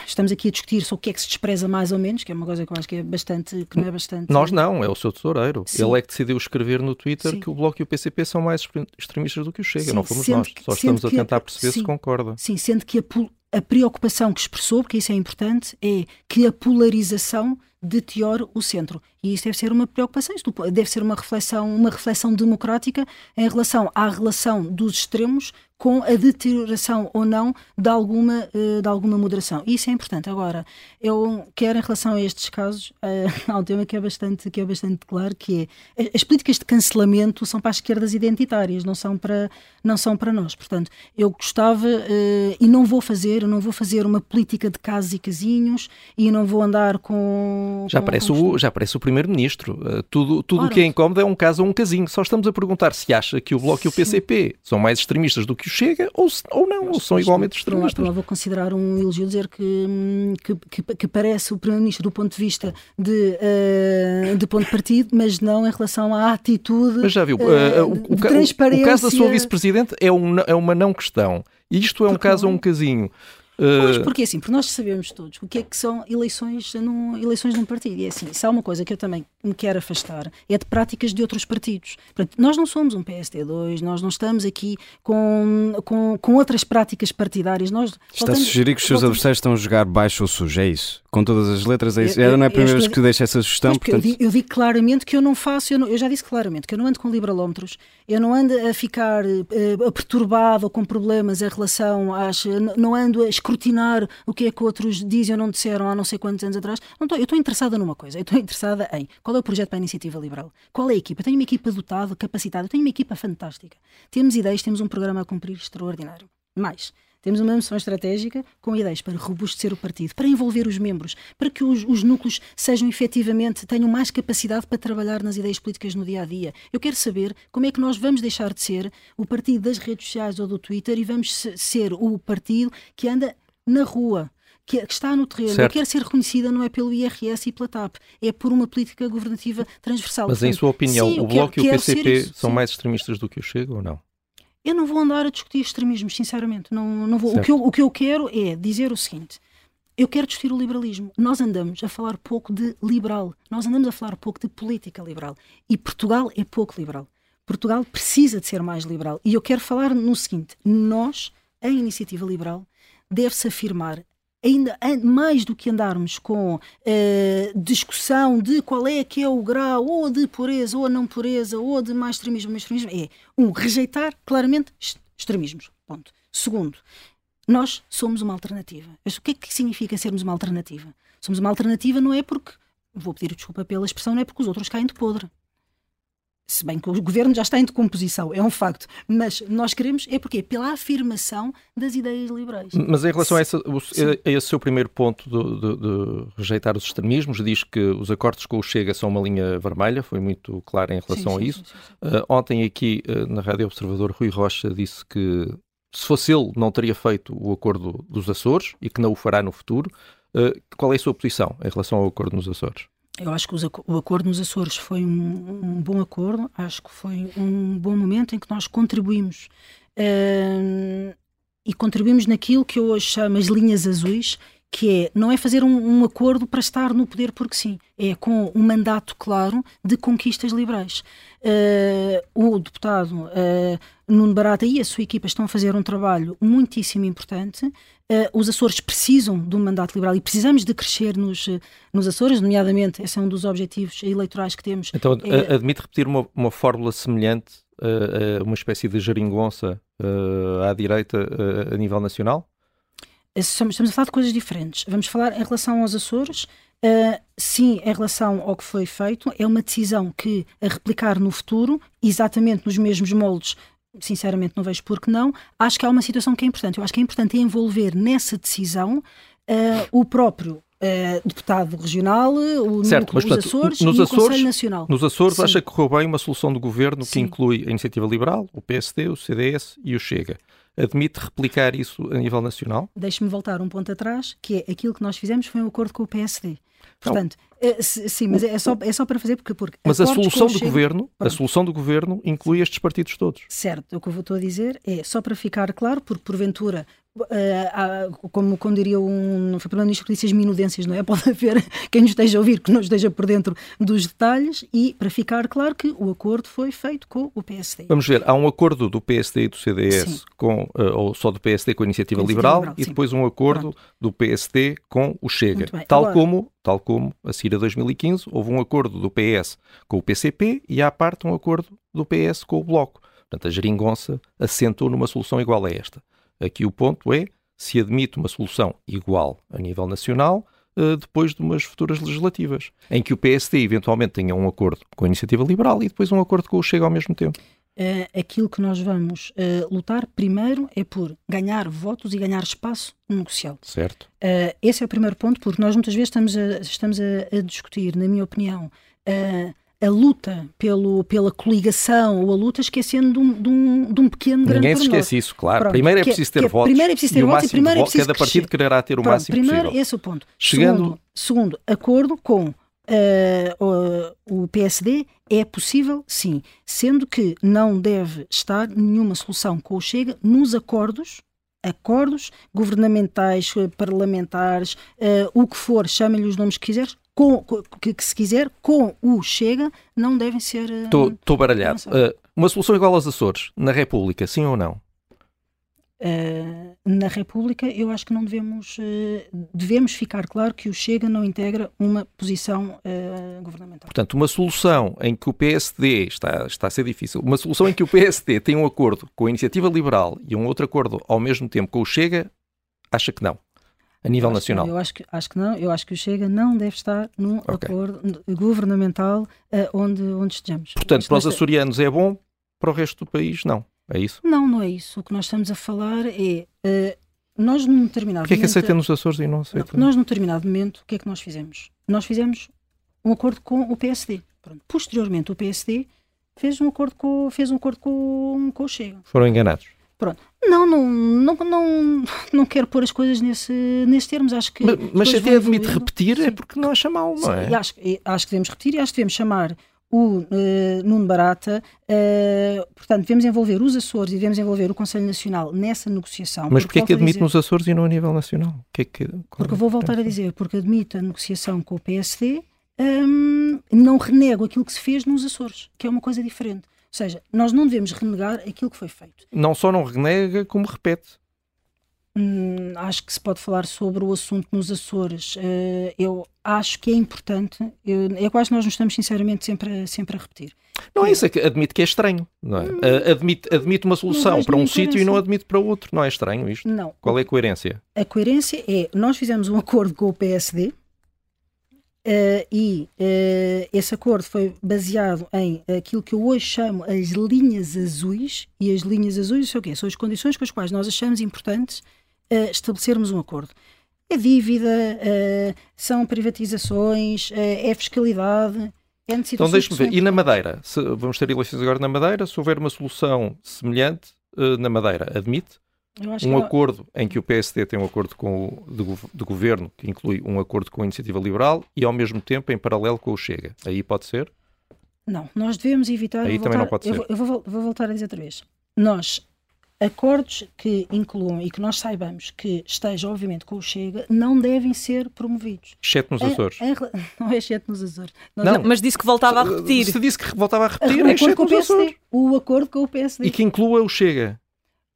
estamos aqui a discutir sobre o que é que se despreza mais ou menos, que é uma coisa que eu acho que é bastante, que não é bastante. Nós não, é o seu tesoureiro. Sim. Ele é que decidiu escrever no Twitter sim. que o Bloco e o PCP são mais extremistas do que o Chega. Sim, não fomos nós. Que, Só estamos a tentar perceber se concorda. Sim, sendo que a, a preocupação que expressou, porque isso é importante, é que a polarização deteriore o centro. E isso deve ser uma preocupação, deve ser uma reflexão, uma reflexão democrática em relação à relação dos extremos com a deterioração ou não de alguma, eh, de alguma moderação. Isso é importante. Agora, eu quero, em relação a estes casos, uh, há um tema que é, bastante, que é bastante claro, que é as políticas de cancelamento são para as esquerdas identitárias, não são para, não são para nós. Portanto, eu gostava, uh, e não vou fazer, não vou fazer uma política de casos e casinhos, e não vou andar com... Já, com, parece, com... O, já parece o primeiro-ministro. Uh, tudo tudo o que é incómodo é um caso ou um casinho. Só estamos a perguntar se acha que o Bloco Sim. e o PCP são mais extremistas do que o Chega ou, ou não, ou são igualmente extremistas. Um vou considerar um elogio dizer que, que, que, que parece o Primeiro-Ministro do ponto de vista de, uh, de ponto de partido, mas não em relação à atitude mas já viu, uh, o, o, transparência. O, o caso da sua Vice-Presidente é, um, é uma não questão. Isto é um caso ou um casinho. Pois, porque assim, porque nós sabemos todos o que é que são eleições num, eleições num partido. E é assim, se há uma coisa que eu também me quero afastar, é de práticas de outros partidos. Portanto, nós não somos um PSD2, nós não estamos aqui com, com, com outras práticas partidárias. Nós Está a sugerir que os seus voltamos... adversários estão a jogar baixo ou sujo, é isso? Com todas as letras, é isso? Eu, eu, não é a primeira vez que deixo essa sugestão. Portanto... Eu, digo, eu, digo, claramente que eu não faço, eu, não, eu, já disse claramente que eu não ando com liberalómetros, eu não ando a ficar uh, perturbado ou com problemas em relação às. não ando a escrutinar o que é que outros dizem ou não disseram há não sei quantos anos atrás. Não estou, eu estou interessada numa coisa, eu estou interessada em qual é o projeto para a iniciativa liberal, qual é a equipa. Eu tenho uma equipa dotada, capacitada, eu tenho uma equipa fantástica. Temos ideias, temos um programa a cumprir extraordinário. Mais. Temos uma missão estratégica com ideias para robustecer o partido, para envolver os membros, para que os, os, núcleos sejam efetivamente, tenham mais capacidade para trabalhar nas ideias políticas no dia a dia. Eu quero saber como é que nós vamos deixar de ser o partido das redes sociais ou do Twitter e vamos ser o partido que anda na rua, que, está no terreno certo. quer ser reconhecida não é pelo IRS e pela TAP, é por uma política governativa transversal. Mas Portanto, em sua opinião, sim, o Bloco quero, e o PCP são sim. mais extremistas do que o Chega ou não? Eu não vou andar a discutir extremismos, sinceramente. Não, não vou. O que, eu, o que eu quero é dizer o seguinte: eu quero discutir o liberalismo. Nós andamos a falar pouco de liberal, nós andamos a falar pouco de política liberal. E Portugal é pouco liberal. Portugal precisa de ser mais liberal. E eu quero falar no seguinte: nós, a iniciativa liberal, deve-se afirmar ainda mais do que andarmos com uh, discussão de qual é que é o grau ou de pureza ou não pureza ou de mais extremismo, mais extremismo, é um rejeitar claramente extremismos. Ponto. Segundo, nós somos uma alternativa. O que é que significa sermos uma alternativa? Somos uma alternativa não é porque, vou pedir desculpa pela expressão, não é porque os outros caem de podre se bem que o governo já está em decomposição, é um facto, mas nós queremos é porque pela afirmação das ideias liberais. Mas em relação a, essa, a esse seu primeiro ponto de, de, de, rejeitar os extremismos, diz que os acordos com o Chega são uma linha vermelha, foi muito claro em relação sim, sim, a isso. Sim, uh, ontem aqui uh, na Rádio Observador, Rui Rocha disse que se fosse ele não teria feito o acordo dos Açores e que não o fará no futuro. Uh, qual é a sua posição em relação ao acordo nos Açores? Eu acho que o acordo nos Açores foi um, um, bom acordo, acho que foi um bom momento em que nós contribuímos uh, e contribuímos naquilo que eu hoje chamo as linhas azuis, que é, não é fazer um, um, acordo para estar no poder porque sim, é com um mandato claro de conquistas liberais. Uh, o deputado uh, Nuno Barata e a sua equipa estão a fazer um trabalho muitíssimo importante. Uh, os Açores precisam de um mandato liberal e precisamos de crescer nos, nos Açores, nomeadamente, esse é um dos objetivos eleitorais que temos. Então, é... admite repetir uma, uma fórmula semelhante, uma espécie de geringonça à direita a nível nacional? Estamos a falar de coisas diferentes. Vamos falar em relação aos Açores. Uh, sim, em relação ao que foi feito, é uma decisão que, a replicar no futuro, exatamente nos mesmos moldes, sinceramente não vejo por que não, acho que há uma situação que é importante. Eu acho que é importante envolver nessa decisão uh, o próprio Uh, deputado regional, o certo, mas, portanto, Açores nos e Açores, o Conselho Nacional. Nos Açores, Sim. acha que correu bem uma solução do governo Sim. que inclui a Iniciativa Liberal, o PSD, o CDS e o Chega admite replicar isso a nível nacional? Deixe-me voltar um ponto atrás, que é aquilo que nós fizemos foi um acordo com o PSD. Portanto, é, sim, mas é só, é só para fazer porque. porque mas a solução do governo, a solução do governo inclui estes partidos todos. Certo, o que eu estou a dizer é só para ficar claro, porque porventura Uh, como, como diria um foi primeiro-ministro que disse as minudências, não é? Pode haver quem nos esteja a ouvir que não esteja por dentro dos detalhes e para ficar claro que o acordo foi feito com o PSD. Vamos ver, há um acordo do PSD e do CDS sim. com, uh, ou só do PSD com a Iniciativa, Liberal, Liberal, e depois um acordo Pronto. do PSD com o Chega. Tal Agora, como, tal como a CIRA 2015, houve um acordo do PS com o PCP e à parte um acordo do PS com o Bloco. Portanto, a geringonça assentou numa solução igual a esta. Aqui o ponto é se admite uma solução igual a nível nacional uh, depois de umas futuras legislativas, em que o PSD eventualmente tenha um acordo com a iniciativa liberal e depois um acordo com o Chega ao mesmo tempo. Uh, aquilo que nós vamos uh, lutar primeiro é por ganhar votos e ganhar espaço negocial. Certo. esse é o primeiro ponto, porque nós muitas vezes estamos a, estamos a, a discutir, na minha opinião, a luta pelo, pela coligação ou a luta esquecendo de um, de um, de um pequeno grande Ninguém se esquece isso, claro. Pronto, primeiro é preciso ter que, votos. Primeiro é preciso ter e votos e primeiro é preciso Cada partido quererá ter o Pronto, máximo primeiro, possível. esse é o ponto. Chegando... Segundo, segundo acordo com uh, o, PSD é possível, sim, sendo que não deve estar nenhuma solução com o Chega nos acordos acordos governamentais, parlamentares, uh, o que for, chamem-lhe os nomes que quiseres, com, que, que, se quiser, com o Chega, não devem ser. Estou uh, baralhado. Uh, uma solução igual aos Açores, na República, sim ou não? Uh, na República, eu acho que não devemos. Uh, devemos ficar claro que o Chega não integra uma posição uh, governamental. Portanto, uma solução em que o PSD. Está, está a ser difícil. Uma solução em que o PSD tem um acordo com a Iniciativa Liberal e um outro acordo ao mesmo tempo com o Chega, acha que não? A nível eu nacional? Eu acho que, acho que não. Eu acho que o Chega não deve estar num okay. acordo governamental uh, onde, onde estejamos. Portanto, para os açorianos é bom, para o resto do país não. É isso? Não, não é isso. O que nós estamos a falar é. Uh, nós num determinado Porquê momento. É que aceita nos Açores e não aceita? Não, nós num determinado momento, o que é que nós fizemos? Nós fizemos um acordo com o PSD. Pronto. Posteriormente, o PSD fez um acordo com, fez um acordo com, com o Chega. Foram enganados. Pronto. Não, não, não, não, não quero pôr as coisas nesse, nesses termos. Acho que mas, mas até admite repetir sim. é porque não acha mal, não é? acho, acho que devemos repetir e acho que devemos chamar o uh, Nuno Barata, uh, portanto, devemos envolver os Açores e devemos envolver o Conselho Nacional nessa negociação. Mas porquê é que admite dizer, nos Açores e não a nível nacional? Que é que, porque vou voltar a dizer, porque admite a negociação com o PSD, um, não renego aquilo que se fez nos Açores, que é uma coisa diferente. Ou seja, nós não devemos renegar aquilo que foi feito. Não só não renega, como repete. Hum, acho que se pode falar sobre o assunto nos Açores. Uh, eu acho que é importante. Eu, é quase nós nos estamos sinceramente sempre a, sempre a repetir. Não é isso, é que admite que é estranho. Não é? Hum, admite, admite uma solução para um sítio e não admite para outro. Não é estranho isto? Não. Qual é a coerência? A coerência é, nós fizemos um acordo com o PSD, Uh, e uh, esse acordo foi baseado em aquilo que eu hoje chamo as linhas azuis, e as linhas azuis são o quê? São as condições com as quais nós achamos importantes uh, estabelecermos um acordo. É dívida, são privatizações, é fiscalidade, é Então deixe-me ver, e na Madeira? Se, vamos ter eleições agora na Madeira, se houver uma solução semelhante na Madeira, admite? Um acordo em que o PSD tem um acordo com o, de, de, governo que inclui um acordo com a Iniciativa Liberal e ao mesmo tempo em paralelo com o Chega. Aí pode ser? Não, nós devemos evitar. Aí também voltar, não pode ser. Eu, vou, eu vou, vou, voltar a dizer outra vez. Nós acordos que incluam e que nós saibamos que esteja, obviamente, com o Chega, não devem ser promovidos. Exceto nos Açores. Em, em, não é exceto nos Açores. Nós não, mas disse que voltava a repetir. Se disse que voltava a repetir, a, é exceto nos Açores. O acordo com o PSD. E que inclua o Chega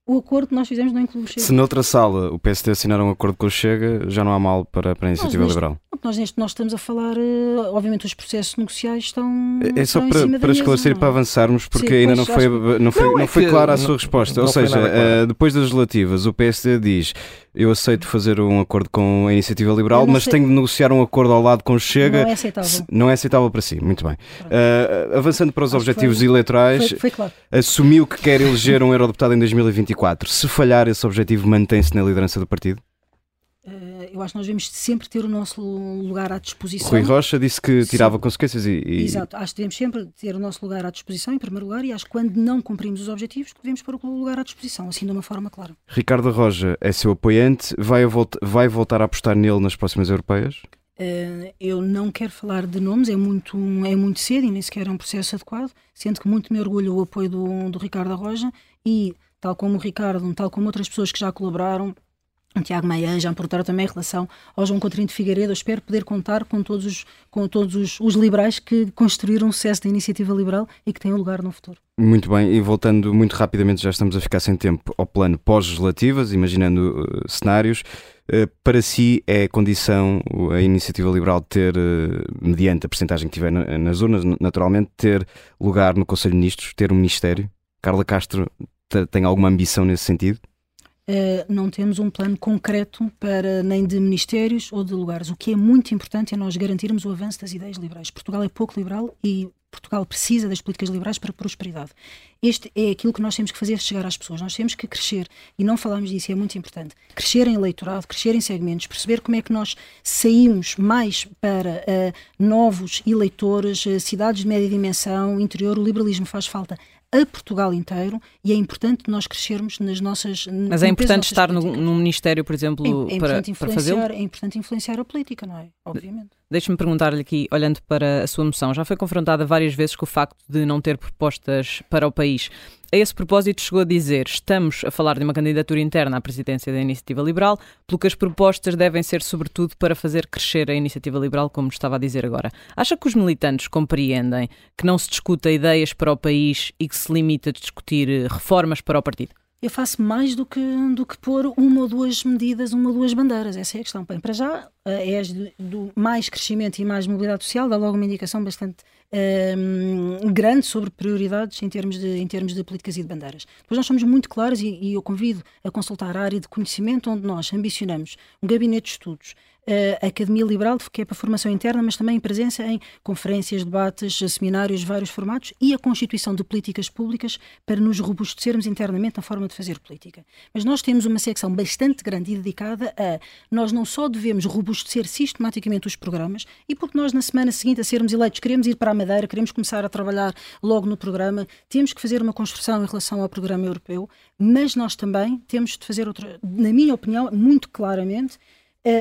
o acordo que nós fizemos não inclui o Chega. Se noutra sala o PSD assinar um acordo com o Chega, já não há mal para, para a iniciativa nós, liberal. Nós, neste, nós estamos a falar, eh, obviamente, os processos negociais estão. É, é só estão para, para esclarecer e para avançarmos, porque Sim, ainda não foi, não foi, não, não foi clara a sua resposta. Ou seja, uh, depois das relativas, o PSD diz: Eu aceito fazer um acordo com a iniciativa liberal, mas sei. tenho de negociar um acordo ao lado com o Chega. Não é aceitável. Não é aceitável para si, muito bem. Uh, avançando para os Acho objetivos foi, eleitorais, foi, foi claro. assumiu que quer eleger um eurodeputado em 2024. Se falhar esse objetivo, mantém-se na liderança do partido? Eh, eu acho que nós devemos sempre ter o nosso lugar à disposição. Rui Rocha disse que tirava Sim. consequências e, e, Exato, acho que devemos sempre ter o nosso lugar à disposição, em primeiro lugar, e acho que quando não cumprimos os objetivos, devemos pôr o lugar à disposição, assim de uma forma clara. Ricardo Roja é seu apoiante, vai, volta, vai voltar a apostar nele nas próximas europeias? Uh, eu não quero falar de nomes, é muito, é muito cedo e nem sequer é um processo adequado, sendo que muito me orgulho o apoio do, do Ricardo Roja e, tal como o Ricardo, tal como outras pessoas que já colaboraram, Tiago Maia me perguntaram também em relação ao João Coutinho de Figueiredo. Eu espero poder contar com todos, os, com todos os, os, liberais que construíram o sucesso da iniciativa liberal e que têm um lugar no futuro. Muito bem, e voltando muito rapidamente, já estamos a ficar sem tempo ao plano pós-legislativas, imaginando uh, cenários. Uh, para si é condição a iniciativa liberal ter, mediante a percentagem que tiver na, nas urnas, naturalmente, ter lugar no Conselho de Ministros, ter um ministério? Carla Castro tem alguma ambição nesse sentido? Uh, não temos um plano concreto para nem de ministérios ou de lugares. O que é muito importante é nós garantirmos o avanço das ideias liberais. Portugal é pouco liberal e Portugal precisa das políticas liberais para prosperidade. Este é aquilo que nós temos que fazer chegar às pessoas. Nós temos que crescer, e não falamos disso, é muito importante. Crescer em eleitorado, crescer em segmentos, perceber como é que nós saímos mais para uh, novos eleitores, uh, cidades de média dimensão, interior. O liberalismo faz falta a Portugal inteiro e é importante nós crescermos nas nossas. Mas é importante estar no, no, Ministério, por exemplo, é, é para, para fazê-lo? É importante influenciar a política, não é? Obviamente. Deixe-me perguntar-lhe aqui, olhando para a sua moção, já foi confrontada várias vezes com o facto de não ter propostas para o país. A esse propósito, chegou a dizer: estamos a falar de uma candidatura interna à presidência da Iniciativa Liberal, pelo que as propostas devem ser, sobretudo, para fazer crescer a Iniciativa Liberal, como estava a dizer agora. Acha que os militantes compreendem que não se discuta ideias para o país e que se limita a discutir eh, reformas para o partido? Eu faço mais do que, do que pôr uma ou duas medidas, uma ou duas bandeiras. Essa é a questão. Bem, para já, eh, é do, do, mais crescimento e mais mobilidade social, dá logo uma indicação bastante um, grande sobre prioridades em termos, de, em termos de políticas e de bandeiras. Depois nós somos muito claros e, e eu convido a consultar a área de conhecimento onde nós ambicionamos um gabinete de estudos, a Academia Liberal, que é para formação interna, mas também presença em conferências, debates, seminários, vários formatos e a constituição de políticas públicas para nos robustecermos internamente na forma de fazer política. Mas nós temos uma secção bastante grande e dedicada a nós não só devemos robustecer sistematicamente os programas e porque nós na semana seguinte a sermos eleitos queremos ir para a Madeira, queremos começar a trabalhar logo no programa, temos que fazer uma construção em relação ao programa europeu, mas nós também temos de fazer outra, na minha opinião, muito claramente,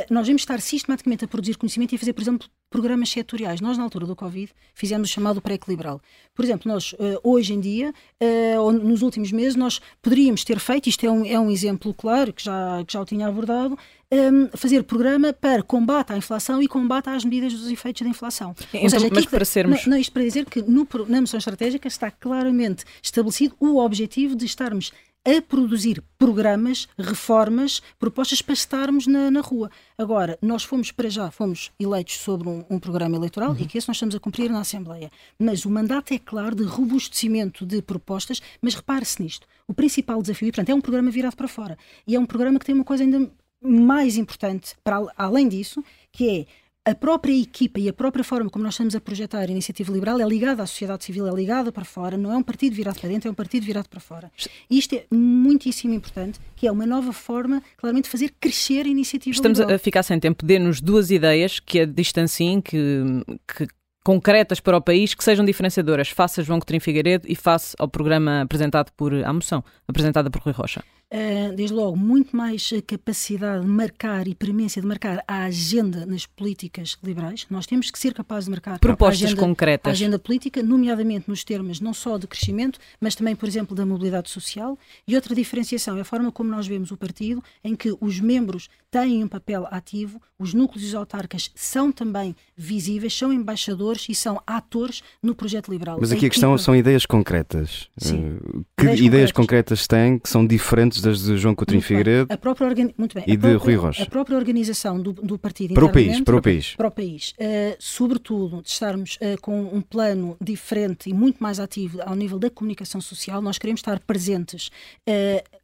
nós devemos estar sistematicamente a produzir conhecimento e a fazer, por exemplo, programas setoriais. Nós, na altura do Covid, fizemos o chamado pré-equilibral. Por exemplo, nós, uh, hoje em dia, uh, ou nos últimos meses, nós poderíamos ter feito, isto é um, é um exemplo claro, que já, que já o tinha abordado, ehm, fazer programa para combate à inflação e combate às medidas dos efeitos da inflação. Então, Ou seja, mas para sermos... Não, não, isto para dizer que no, na moção estratégica está claramente estabelecido o objetivo de estarmos a produzir programas, reformas, propostas para estarmos na, na rua. Agora, nós fomos para já, fomos eleitos sobre um, um programa eleitoral uhum. e que esse nós estamos a cumprir na Assembleia. Mas o mandato é claro de robustecimento de propostas, mas repare-se nisto. O principal desafio, e portanto, é um programa virado para fora. E é um programa que tem uma coisa ainda mais importante, para além disso, que é a própria equipa e a própria forma como nós estamos a projetar a iniciativa liberal é ligada à sociedade civil, é ligada para fora, não é um partido virado para dentro, é um partido virado para fora. E isto é muitíssimo importante, que é uma nova forma, claramente, de fazer crescer a iniciativa Estamos liberal. a ficar sem tempo. Dê-nos duas ideias que a distanciem, que, que concretas para o país que sejam diferenciadoras face a João Coutinho Figueiredo e face ao programa apresentado por a moção apresentada por Rui Rocha. Uh, desde logo, muito mais capacidade de marcar e premência de marcar a agenda nas políticas liberais. Nós temos que ser capazes de marcar propostas a agenda, concretas. A agenda política, nomeadamente nos termos não só de crescimento, mas também, por exemplo, da mobilidade social. E outra diferenciação é a forma como nós vemos o partido, em que os membros têm um papel ativo, os núcleos autarcas são também visíveis, são embaixadores e são atores no projeto liberal. Mas aqui a, a questão são ideias concretas. Sim. Uh, que ideias, ideias concretas. têm que são diferentes das de João Coutinho Figueiredo a própria Muito bem. e a própria, de Rui Rocha? A própria organização do, do partido para o país, para o país. Para o país. Uh, sobretudo, de estarmos uh, com um plano diferente e muito mais ativo ao nível da comunicação social, nós queremos estar presentes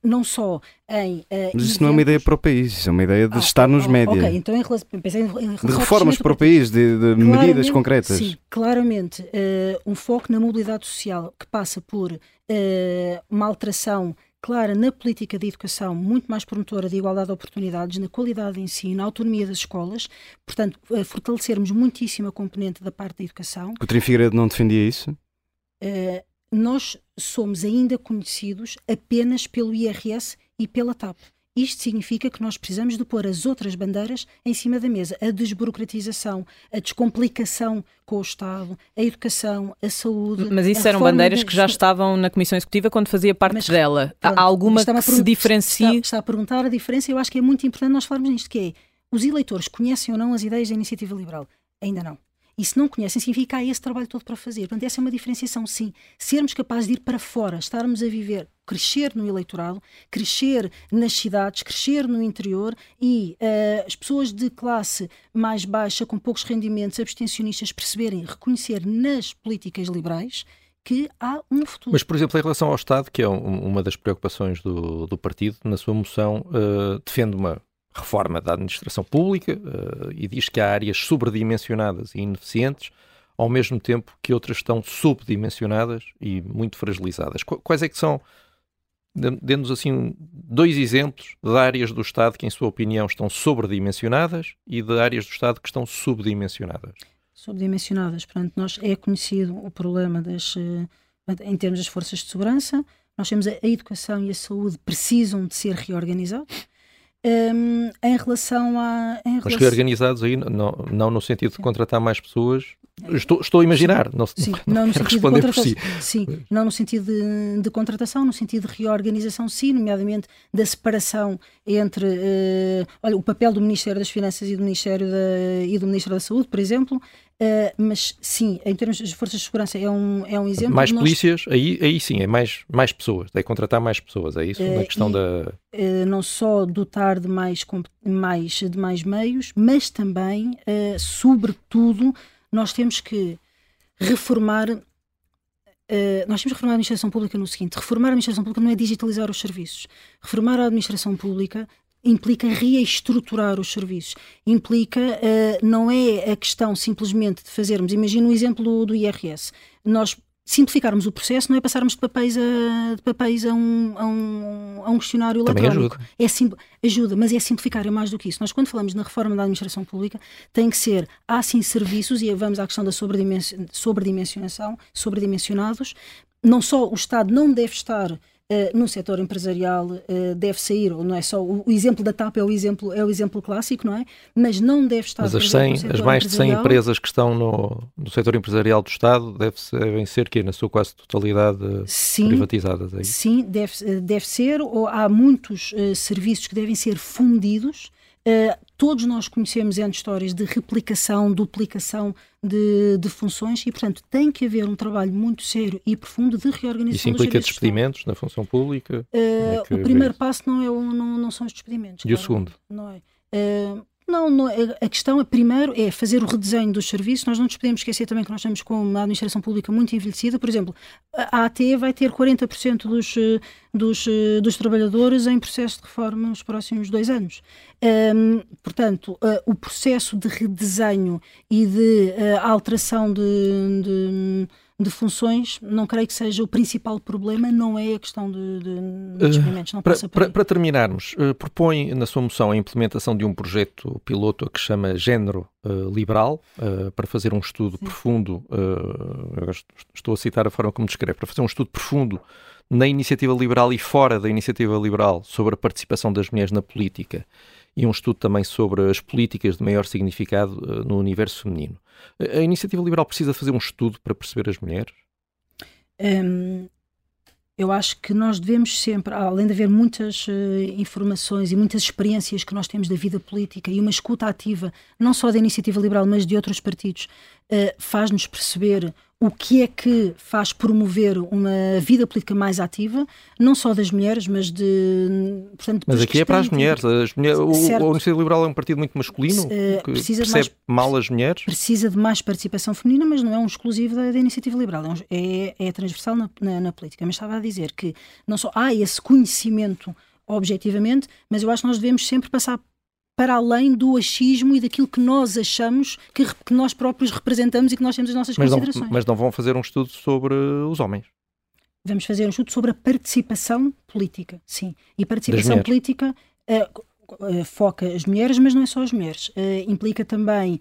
não só em. Uh, Mas isso não é uma ideia para o país, isso é uma ideia de ah, estar nos oh, médias. Ok, então em relação, em, em de reformas para o país, de, de medidas concretas. Sim, claramente, uh, um foco na mobilidade social que passa por uh, uma alteração clara na política de educação, muito mais promotora de igualdade de oportunidades, na qualidade de ensino, na autonomia das escolas, portanto, fortalecermos muitíssimo a componente da parte da educação. O Figueiredo não defendia isso? Uh, nós somos ainda conhecidos apenas pelo IRS e pela TAP. Isto significa que nós precisamos de pôr as outras bandeiras em cima da mesa. A desburocratização, a descomplicação com o Estado, a educação, a saúde. Mas isso eram bandeiras de... que já estavam na Comissão Executiva quando fazia parte Mas, dela. Pronto, Há alguma que se diferencie? Está, está, a perguntar a diferença. Eu acho que é muito importante nós falarmos nisto, que é os eleitores conhecem ou não as ideias da iniciativa liberal? Ainda não. E se não conhecem, significa que há esse trabalho todo para fazer. Portanto, essa é uma diferenciação, sim. Sermos capazes de ir para fora, estarmos a viver, crescer no eleitorado, crescer nas cidades, crescer no interior e uh, as pessoas de classe mais baixa, com poucos rendimentos, abstencionistas, perceberem, reconhecer nas políticas liberais que há um futuro. Mas, por exemplo, em relação ao Estado, que é um, uma das preocupações do, do partido, na sua moção uh, defende uma reforma da administração pública uh, e diz que há áreas sobredimensionadas e ineficientes, ao mesmo tempo que outras estão subdimensionadas e muito fragilizadas. Quais é que são, dê-nos assim dois exemplos de áreas do Estado que, em sua opinião, estão sobredimensionadas e de áreas do Estado que estão subdimensionadas? Subdimensionadas, portanto, nós é conhecido o problema das, eh, em termos das forças de segurança, nós temos a, educação e a saúde precisam de ser reorganizados um, em relação a. Em Mas reorganizados aí, não, não no sentido de contratar mais pessoas. Estou, estou a imaginar, não, sim, não, não no sentido responder de por si. Sim, não no sentido de, de, contratação, no sentido de reorganização, sim, nomeadamente da separação entre uh, olha, o papel do Ministério das Finanças e do Ministério da, e do Ministro da Saúde, por exemplo, Uh, mas sim, em termos de forças de segurança é um, é um exemplo. Mais polícias, aí, aí sim, é mais, mais pessoas, é contratar mais pessoas, é isso? Uh, na questão e, da. Uh, não só dotar de mais, mais, de mais meios, mas também, sobretudo, nós temos que reformar. nós temos que reformar a administração pública no seguinte: reformar a administração pública não é digitalizar os serviços. Reformar a administração pública implica reestruturar os serviços, implica, uh, não é a questão simplesmente de fazermos, imagina um exemplo do, do IRS, nós simplificarmos o processo não é passarmos de papéis a, de papéis a, um, a, um, a um questionário Também eletrónico. Ajuda. É ajuda, mas é simplificar, é mais do que isso. Nós, quando falamos na reforma da administração pública, tem que ser, há sim serviços, e vamos à questão da sobredimensionação, sobredimensionados, não só o Estado não deve estar uh, no setor empresarial uh, deve sair, ou não é só o, exemplo da TAP é o exemplo, é o exemplo clássico, não é? Mas não deve estar. Mas as, 100, as mais de 100 empresas que estão no, no setor empresarial do Estado deve, devem ser que na sua quase totalidade sim, privatizadas. É sim, deve, deve ser, ou há muitos serviços que devem ser fundidos Uh, todos nós conhecemos entre histórias de replicação, duplicação de, de, funções e, portanto, tem que haver um trabalho muito sério e profundo de reorganização Isso implica despedimentos na função pública? Uh, é o primeiro passo não, é não, não são os despedimentos. E claro, o segundo? Não é. Uh, não, não, a questão é, primeiro é fazer o redesenho dos serviços. Nós não nos podemos esquecer também que nós estamos com uma administração pública muito envelhecida. Por exemplo, a AT vai ter 40% dos, dos, dos trabalhadores em processo de reforma nos próximos dois anos. Um, portanto, uh, o processo de redesenho e de uh, alteração de, de de funções, não creio que seja o principal problema, não é a questão de, de, experimentos. Não para, para, para, terminarmos, uh, propõe na sua moção a implementação de um projeto piloto que chama Género uh, Liberal, uh, para fazer um estudo Sim. profundo, estou a citar a forma como descreve, para fazer um estudo profundo na iniciativa liberal e fora da iniciativa liberal sobre a participação das mulheres na política e um estudo também sobre as políticas de maior significado uh, no universo feminino. A iniciativa liberal precisa fazer um estudo para perceber as mulheres? Um, eu acho que nós devemos sempre, além de haver muitas uh, informações e muitas experiências que nós temos da vida política e uma escuta ativa, não só da iniciativa liberal, mas de outros partidos, uh, faz-nos perceber o que é que faz promover uma vida política mais ativa, não só das mulheres, mas de. Portanto, mas aqui é para as mulheres. As mulheres o, o Iniciativa Liberal é um partido muito masculino, uh, que precisa percebe mais, mal as mulheres. Precisa de mais participação feminina, mas não é um exclusivo da, da Iniciativa Liberal, é, é, é transversal na, na, na política. Mas estava a dizer que não só há esse conhecimento objetivamente, mas eu acho que nós devemos sempre passar para além do achismo e daquilo que nós achamos que, que nós próprios representamos e que nós temos as nossas mas considerações. Não, mas não vão fazer um estudo sobre os homens? Vamos fazer um estudo sobre a participação política, sim. E participação política uh, uh, foca as mulheres, mas não é só as mulheres. Uh, implica também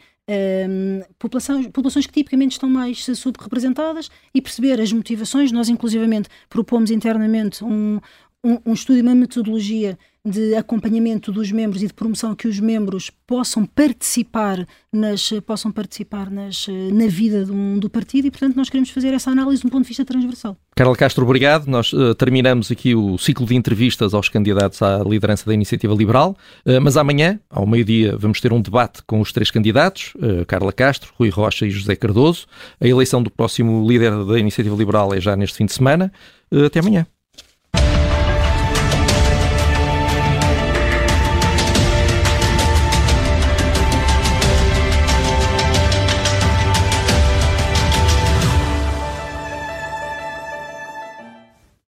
populações, populações que tipicamente estão mais subrepresentadas e perceber as motivações. Nós, inclusivamente, propomos internamente um, um, um estudo uma metodologia de acompanhamento dos membros e de promoção que os membros possam participar nas possam participar nas, na vida do partido e portanto nós queremos fazer essa análise de um ponto de vista transversal. Carla Castro, obrigado. Nós uh, terminamos aqui o ciclo de entrevistas aos candidatos à liderança da Iniciativa Liberal, uh, mas amanhã, ao meio-dia, vamos ter um debate com os três candidatos, uh, Carla Castro, Rui Rocha e José Cardoso. A eleição do próximo líder da Iniciativa Liberal é já neste fim de semana. até amanhã.